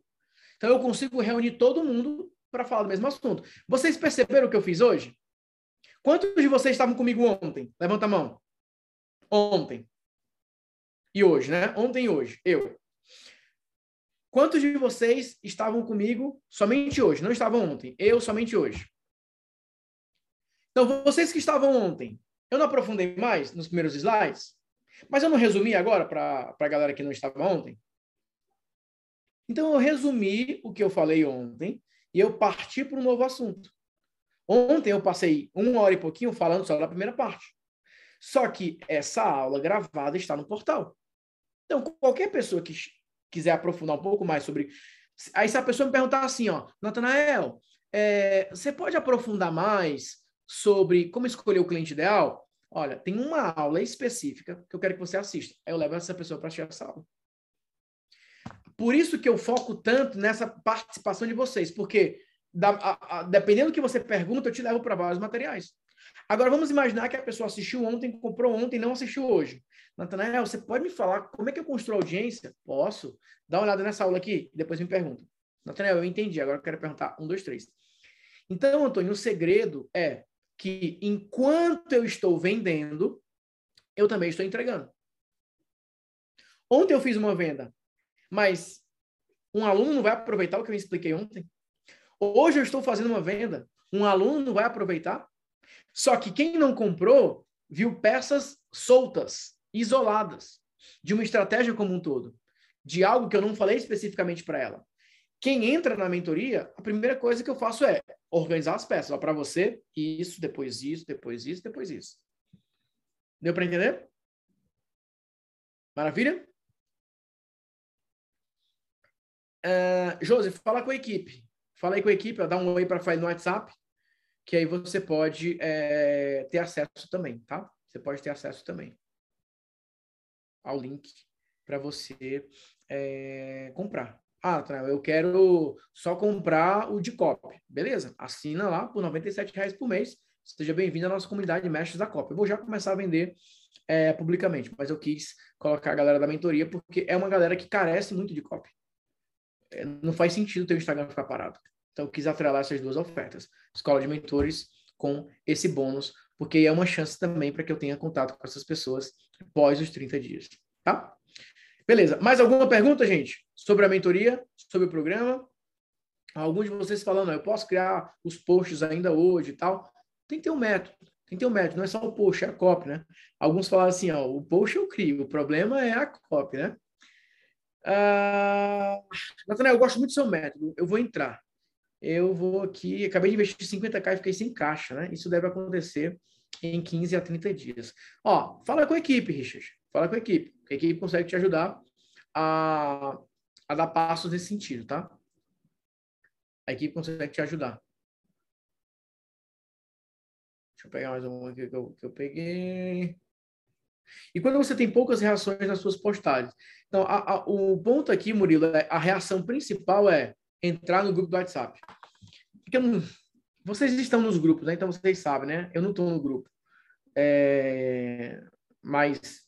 Então eu consigo reunir todo mundo para falar do mesmo assunto. Vocês perceberam o que eu fiz hoje? Quantos de vocês estavam comigo ontem? Levanta a mão. Ontem. E hoje, né? Ontem e hoje. Eu. Quantos de vocês estavam comigo somente hoje? Não estavam ontem. Eu somente hoje. Então, vocês que estavam ontem, eu não aprofundei mais nos primeiros slides, mas eu não resumi agora para a galera que não estava ontem. Então, eu resumi o que eu falei ontem e eu parti para um novo assunto. Ontem eu passei uma hora e pouquinho falando só da primeira parte. Só que essa aula gravada está no portal. Então, qualquer pessoa que quiser aprofundar um pouco mais sobre. Aí, se a pessoa me perguntar assim, ó, Natanael, é, você pode aprofundar mais sobre como escolher o cliente ideal? Olha, tem uma aula específica que eu quero que você assista. Aí eu levo essa pessoa para assistir essa aula. Por isso que eu foco tanto nessa participação de vocês, porque da, a, a, dependendo do que você pergunta, eu te levo para vários materiais. Agora, vamos imaginar que a pessoa assistiu ontem, comprou ontem e não assistiu hoje. Natanael, você pode me falar como é que eu construo audiência? Posso. Dá uma olhada nessa aula aqui e depois me pergunta. Natanael, eu entendi, agora eu quero perguntar. Um, dois, três. Então, Antônio, o segredo é que enquanto eu estou vendendo, eu também estou entregando. Ontem eu fiz uma venda mas um aluno não vai aproveitar o que eu expliquei ontem. Hoje eu estou fazendo uma venda, um aluno não vai aproveitar. Só que quem não comprou viu peças soltas, isoladas, de uma estratégia como um todo, de algo que eu não falei especificamente para ela. Quem entra na mentoria, a primeira coisa que eu faço é organizar as peças. Para você, isso, depois isso, depois isso, depois isso. Deu para entender? Maravilha? Uh, fala com a equipe. Fala aí com a equipe, ó, dá um oi para a no WhatsApp, que aí você pode é, ter acesso também, tá? Você pode ter acesso também ao link para você é, comprar. Ah, eu quero só comprar o de copy. Beleza? Assina lá por R$ reais por mês. Seja bem-vindo à nossa comunidade de mestres da copy. Eu vou já começar a vender é, publicamente, mas eu quis colocar a galera da mentoria porque é uma galera que carece muito de copy. É, não faz sentido ter o Instagram ficar parado. Então, eu quis atrelar essas duas ofertas. Escola de mentores com esse bônus, porque é uma chance também para que eu tenha contato com essas pessoas após os 30 dias, tá? Beleza. Mais alguma pergunta, gente? Sobre a mentoria, sobre o programa? Alguns de vocês falando, eu posso criar os posts ainda hoje e tal. Tem que ter um método. Tem que ter um método. Não é só o post, é a copy, né? Alguns falaram assim, ó, o post eu crio, o problema é a copy, né? Uh, Nathanael, eu gosto muito do seu método. Eu vou entrar. Eu vou aqui. Acabei de investir 50k e fiquei sem caixa, né? Isso deve acontecer em 15 a 30 dias. Ó, fala com a equipe, Richard. Fala com a equipe. A equipe consegue te ajudar a, a dar passos nesse sentido, tá? A equipe consegue te ajudar. Deixa eu pegar mais um aqui que eu, que eu peguei. E quando você tem poucas reações nas suas postagens? Então, a, a, o ponto aqui, Murilo, é, a reação principal é entrar no grupo do WhatsApp. Porque não, vocês estão nos grupos, né? Então vocês sabem, né? Eu não estou no grupo. É, mas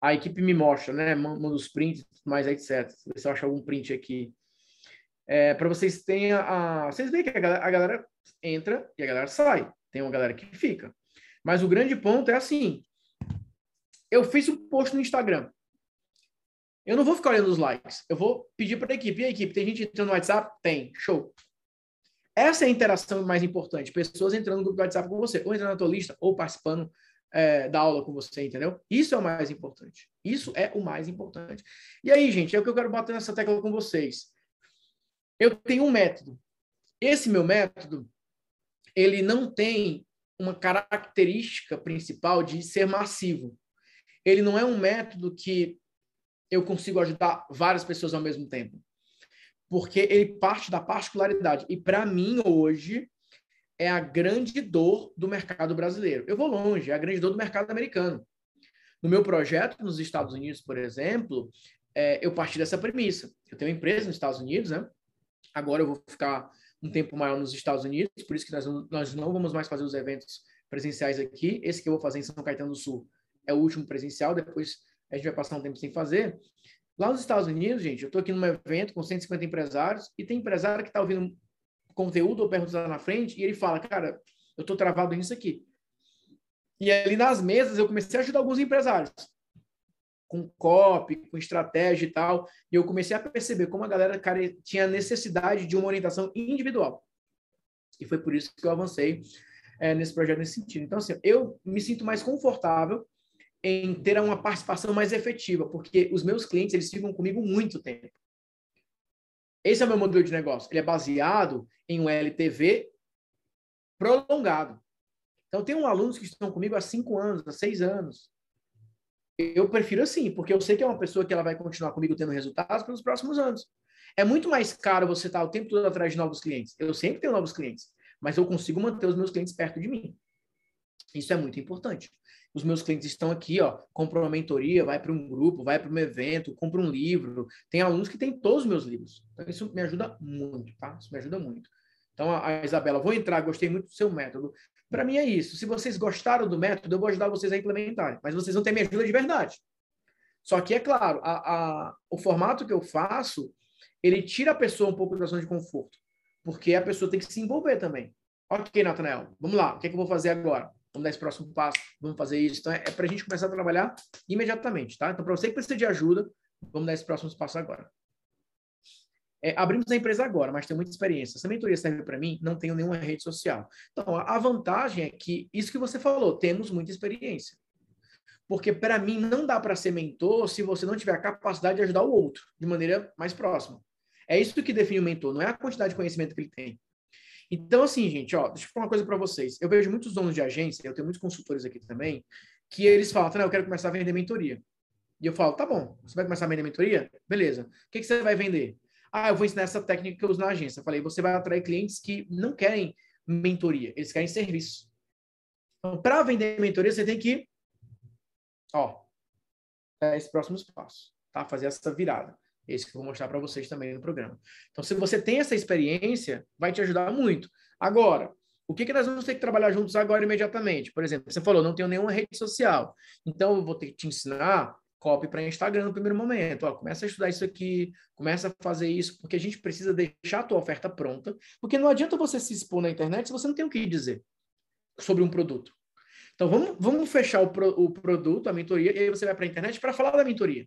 a equipe me mostra, né? Manda os prints, mais etc. Se você acha algum print aqui. É, para vocês a, a, Vocês veem que a galera, a galera entra e a galera sai. Tem uma galera que fica. Mas o grande ponto é assim: eu fiz um post no Instagram. Eu não vou ficar olhando os likes. Eu vou pedir para a equipe. E a equipe, tem gente entrando no WhatsApp? Tem. Show. Essa é a interação mais importante. Pessoas entrando no grupo do WhatsApp com você, ou entrando na tua lista, ou participando é, da aula com você, entendeu? Isso é o mais importante. Isso é o mais importante. E aí, gente, é o que eu quero bater nessa tecla com vocês. Eu tenho um método. Esse meu método, ele não tem uma característica principal de ser massivo. Ele não é um método que eu consigo ajudar várias pessoas ao mesmo tempo. Porque ele parte da particularidade. E para mim, hoje, é a grande dor do mercado brasileiro. Eu vou longe, é a grande dor do mercado americano. No meu projeto nos Estados Unidos, por exemplo, é, eu parti dessa premissa. Eu tenho uma empresa nos Estados Unidos, né? Agora eu vou ficar um tempo maior nos Estados Unidos, por isso que nós, nós não vamos mais fazer os eventos presenciais aqui. Esse que eu vou fazer em São Caetano do Sul é o último presencial, depois a gente vai passar um tempo sem fazer. Lá nos Estados Unidos, gente, eu estou aqui num evento com 150 empresários e tem empresário que está ouvindo conteúdo ou perguntas lá na frente e ele fala, cara, eu estou travado nisso aqui. E ali nas mesas eu comecei a ajudar alguns empresários com copy, com estratégia e tal, e eu comecei a perceber como a galera cara, tinha necessidade de uma orientação individual. E foi por isso que eu avancei é, nesse projeto nesse sentido. Então, assim, eu me sinto mais confortável em ter uma participação mais efetiva, porque os meus clientes, eles ficam comigo muito tempo. Esse é o meu modelo de negócio. Ele é baseado em um LTV prolongado. Então, tem um alunos que estão comigo há cinco anos, há seis anos. Eu prefiro assim, porque eu sei que é uma pessoa que ela vai continuar comigo tendo resultados pelos próximos anos. É muito mais caro você estar o tempo todo atrás de novos clientes. Eu sempre tenho novos clientes, mas eu consigo manter os meus clientes perto de mim. Isso é muito importante os meus clientes estão aqui, ó, compram uma mentoria, vai para um grupo, vai para um evento, compra um livro. Tem alunos que têm todos os meus livros. Então, isso me ajuda muito, tá? Isso me ajuda muito. Então, a, Isabela, vou entrar, gostei muito do seu método. Para mim é isso. Se vocês gostaram do método, eu vou ajudar vocês a implementarem. Mas vocês vão ter minha ajuda de verdade. Só que, é claro, a, a, o formato que eu faço, ele tira a pessoa um pouco da zona de conforto. Porque a pessoa tem que se envolver também. Ok, Natanael, vamos lá. O que, é que eu vou fazer agora? Vamos dar esse próximo passo, vamos fazer isso. Então, é, é para a gente começar a trabalhar imediatamente, tá? Então, para você que precisa de ajuda, vamos dar esse próximo passo agora. É, abrimos a empresa agora, mas tem muita experiência. Essa mentoria serve para mim, não tenho nenhuma rede social. Então, a vantagem é que, isso que você falou, temos muita experiência. Porque, para mim, não dá para ser mentor se você não tiver a capacidade de ajudar o outro de maneira mais próxima. É isso que define o mentor, não é a quantidade de conhecimento que ele tem. Então, assim, gente, ó, deixa eu falar uma coisa para vocês. Eu vejo muitos donos de agência, eu tenho muitos consultores aqui também, que eles falam, eu quero começar a vender mentoria. E eu falo, tá bom, você vai começar a vender mentoria? Beleza. O que, que você vai vender? Ah, eu vou ensinar essa técnica que eu uso na agência. Eu falei, você vai atrair clientes que não querem mentoria, eles querem serviço. Então, para vender mentoria, você tem que, ó, dar esse próximo passo, tá? Fazer essa virada. Esse que eu vou mostrar para vocês também no programa. Então, se você tem essa experiência, vai te ajudar muito. Agora, o que, que nós vamos ter que trabalhar juntos agora imediatamente? Por exemplo, você falou, não tenho nenhuma rede social. Então, eu vou ter que te ensinar copy para Instagram no primeiro momento. Ó, começa a estudar isso aqui, começa a fazer isso, porque a gente precisa deixar a tua oferta pronta, porque não adianta você se expor na internet se você não tem o que dizer sobre um produto. Então, vamos, vamos fechar o, pro, o produto, a mentoria, e aí você vai para a internet para falar da mentoria.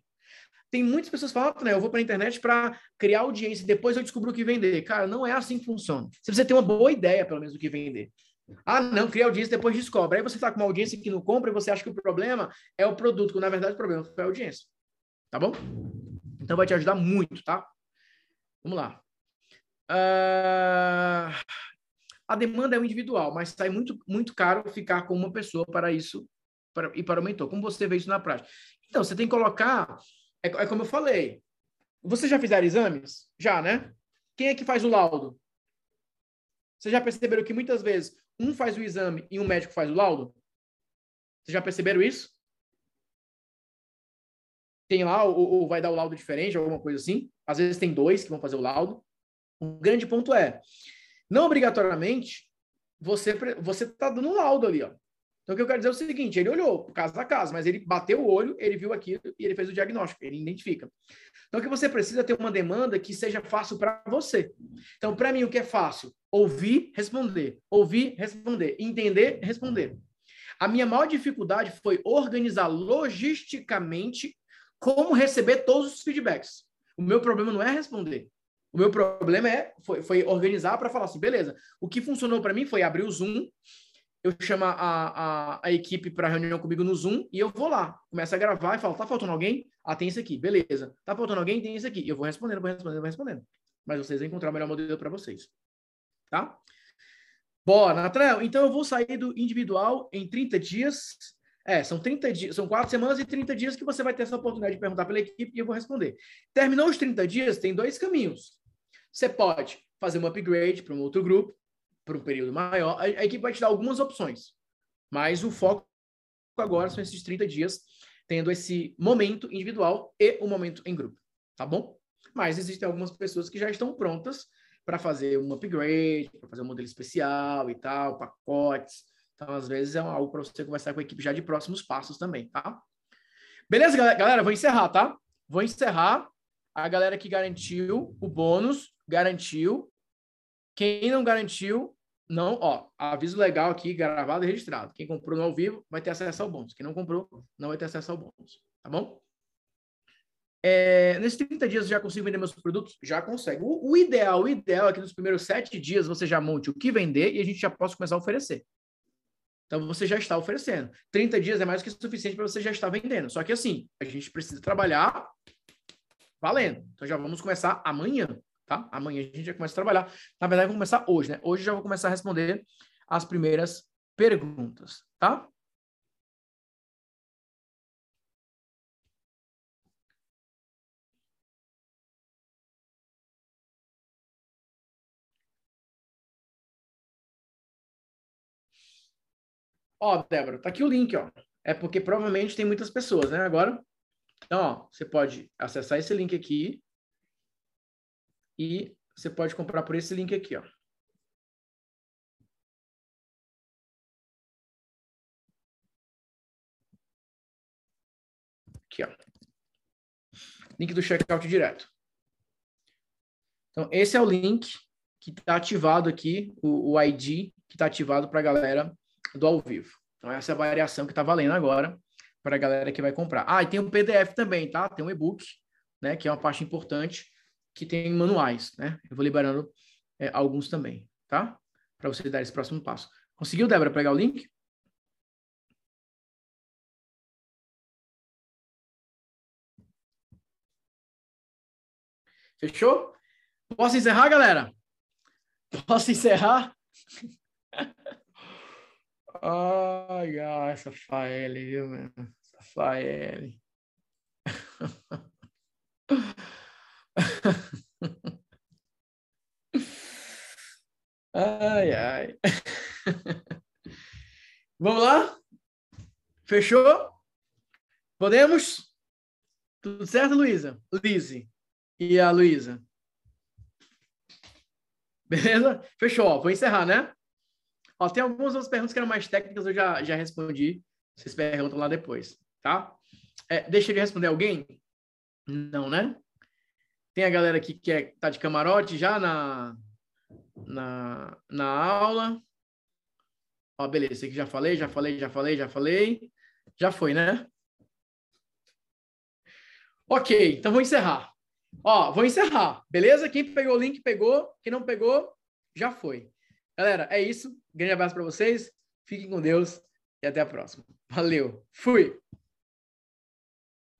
Tem muitas pessoas que falam, né, eu vou para a internet para criar audiência, depois eu descubro o que vender. Cara, não é assim que funciona. Você precisa ter uma boa ideia, pelo menos, do que vender. Ah, não, cria audiência, depois descobre. Aí você está com uma audiência que não compra e você acha que o problema é o produto, quando na verdade o problema foi a audiência. Tá bom? Então vai te ajudar muito, tá? Vamos lá. Uh... A demanda é individual, mas sai muito, muito caro ficar com uma pessoa para isso para, e para o mentor. Como você vê isso na prática? Então, você tem que colocar é, é como eu falei. Vocês já fizeram exames? Já, né? Quem é que faz o laudo? Vocês já perceberam que muitas vezes um faz o exame e um médico faz o laudo? Vocês já perceberam isso? Tem lá, ou, ou vai dar o laudo diferente, alguma coisa assim. Às vezes tem dois que vão fazer o laudo. Um grande ponto é, não obrigatoriamente, você você está dando um laudo ali, ó. Então, o que eu quero dizer é o seguinte: ele olhou caso a caso, mas ele bateu o olho, ele viu aquilo e ele fez o diagnóstico, ele identifica. Então, o que você precisa é ter uma demanda que seja fácil para você. Então, para mim, o que é fácil? Ouvir, responder. Ouvir, responder. Entender, responder. A minha maior dificuldade foi organizar logisticamente como receber todos os feedbacks. O meu problema não é responder. O meu problema é foi, foi organizar para falar assim, beleza. O que funcionou para mim foi abrir o Zoom, eu chamo a, a, a equipe para reunião comigo no Zoom e eu vou lá, começo a gravar e falo, tá faltando alguém? Ah, tem isso aqui, beleza. Tá faltando alguém? Tem isso aqui. Eu vou respondendo, vou respondendo, vou respondendo. Mas vocês vão encontrar o melhor modelo para vocês. Tá? Bora, Natrel. Então eu vou sair do individual em 30 dias. É, são 30 dias, são quatro semanas e 30 dias que você vai ter essa oportunidade de perguntar pela equipe e eu vou responder. Terminou os 30 dias, tem dois caminhos. Você pode fazer um upgrade para um outro grupo, por um período maior. A, a equipe vai te dar algumas opções, mas o foco agora são esses 30 dias, tendo esse momento individual e o momento em grupo, tá bom? Mas existem algumas pessoas que já estão prontas para fazer um upgrade, para fazer um modelo especial e tal, pacotes. Então, às vezes, é algo para você conversar com a equipe já de próximos passos também, tá? Beleza, galera? Vou encerrar, tá? Vou encerrar. A galera que garantiu o bônus, garantiu. Quem não garantiu, não, ó, aviso legal aqui, gravado e registrado. Quem comprou no ao vivo vai ter acesso ao bônus. Quem não comprou, não vai ter acesso ao bônus. Tá bom? É, nesses 30 dias já consigo vender meus produtos? Já consegue. O, o, ideal, o ideal é que nos primeiros sete dias você já monte o que vender e a gente já possa começar a oferecer. Então você já está oferecendo. 30 dias é mais que suficiente para você já estar vendendo. Só que assim, a gente precisa trabalhar valendo. Então já vamos começar amanhã tá? Amanhã a gente já começa a trabalhar. Na verdade, vou começar hoje, né? Hoje já vou começar a responder as primeiras perguntas, tá? Ó, Débora, tá aqui o link, ó. É porque provavelmente tem muitas pessoas, né? Agora, então, ó, você pode acessar esse link aqui e você pode comprar por esse link aqui, ó. Aqui, ó. Link do checkout direto. Então, esse é o link que está ativado aqui, o, o ID que está ativado para a galera do ao vivo. Então, essa é a variação que está valendo agora para a galera que vai comprar. Ah, e tem um PDF também, tá? Tem um e-book, né? Que é uma parte importante que tem manuais, né? Eu vou liberando é, alguns também, tá? Para você dar esse próximo passo. Conseguiu, Débora, pegar o link? Fechou? Posso encerrar, galera? Posso encerrar? Ai, ai, essa Faele, viu, meu? Essa ai, ai. Vamos lá? Fechou? Podemos? Tudo certo, Luísa? Lise. E a Luísa? Beleza? Fechou. Vou encerrar, né? Ó, tem algumas outras perguntas que eram mais técnicas, eu já, já respondi. Vocês perguntam lá depois, tá? É, deixa de responder alguém? Não, né? Tem a galera aqui que é, tá de camarote já na, na, na aula. Ó, beleza, esse aqui já falei, já falei, já falei, já falei. Já foi, né? Ok, então vou encerrar. Ó, vou encerrar, beleza? Quem pegou o link, pegou. Quem não pegou, já foi. Galera, é isso. Grande abraço para vocês. Fiquem com Deus e até a próxima. Valeu. Fui.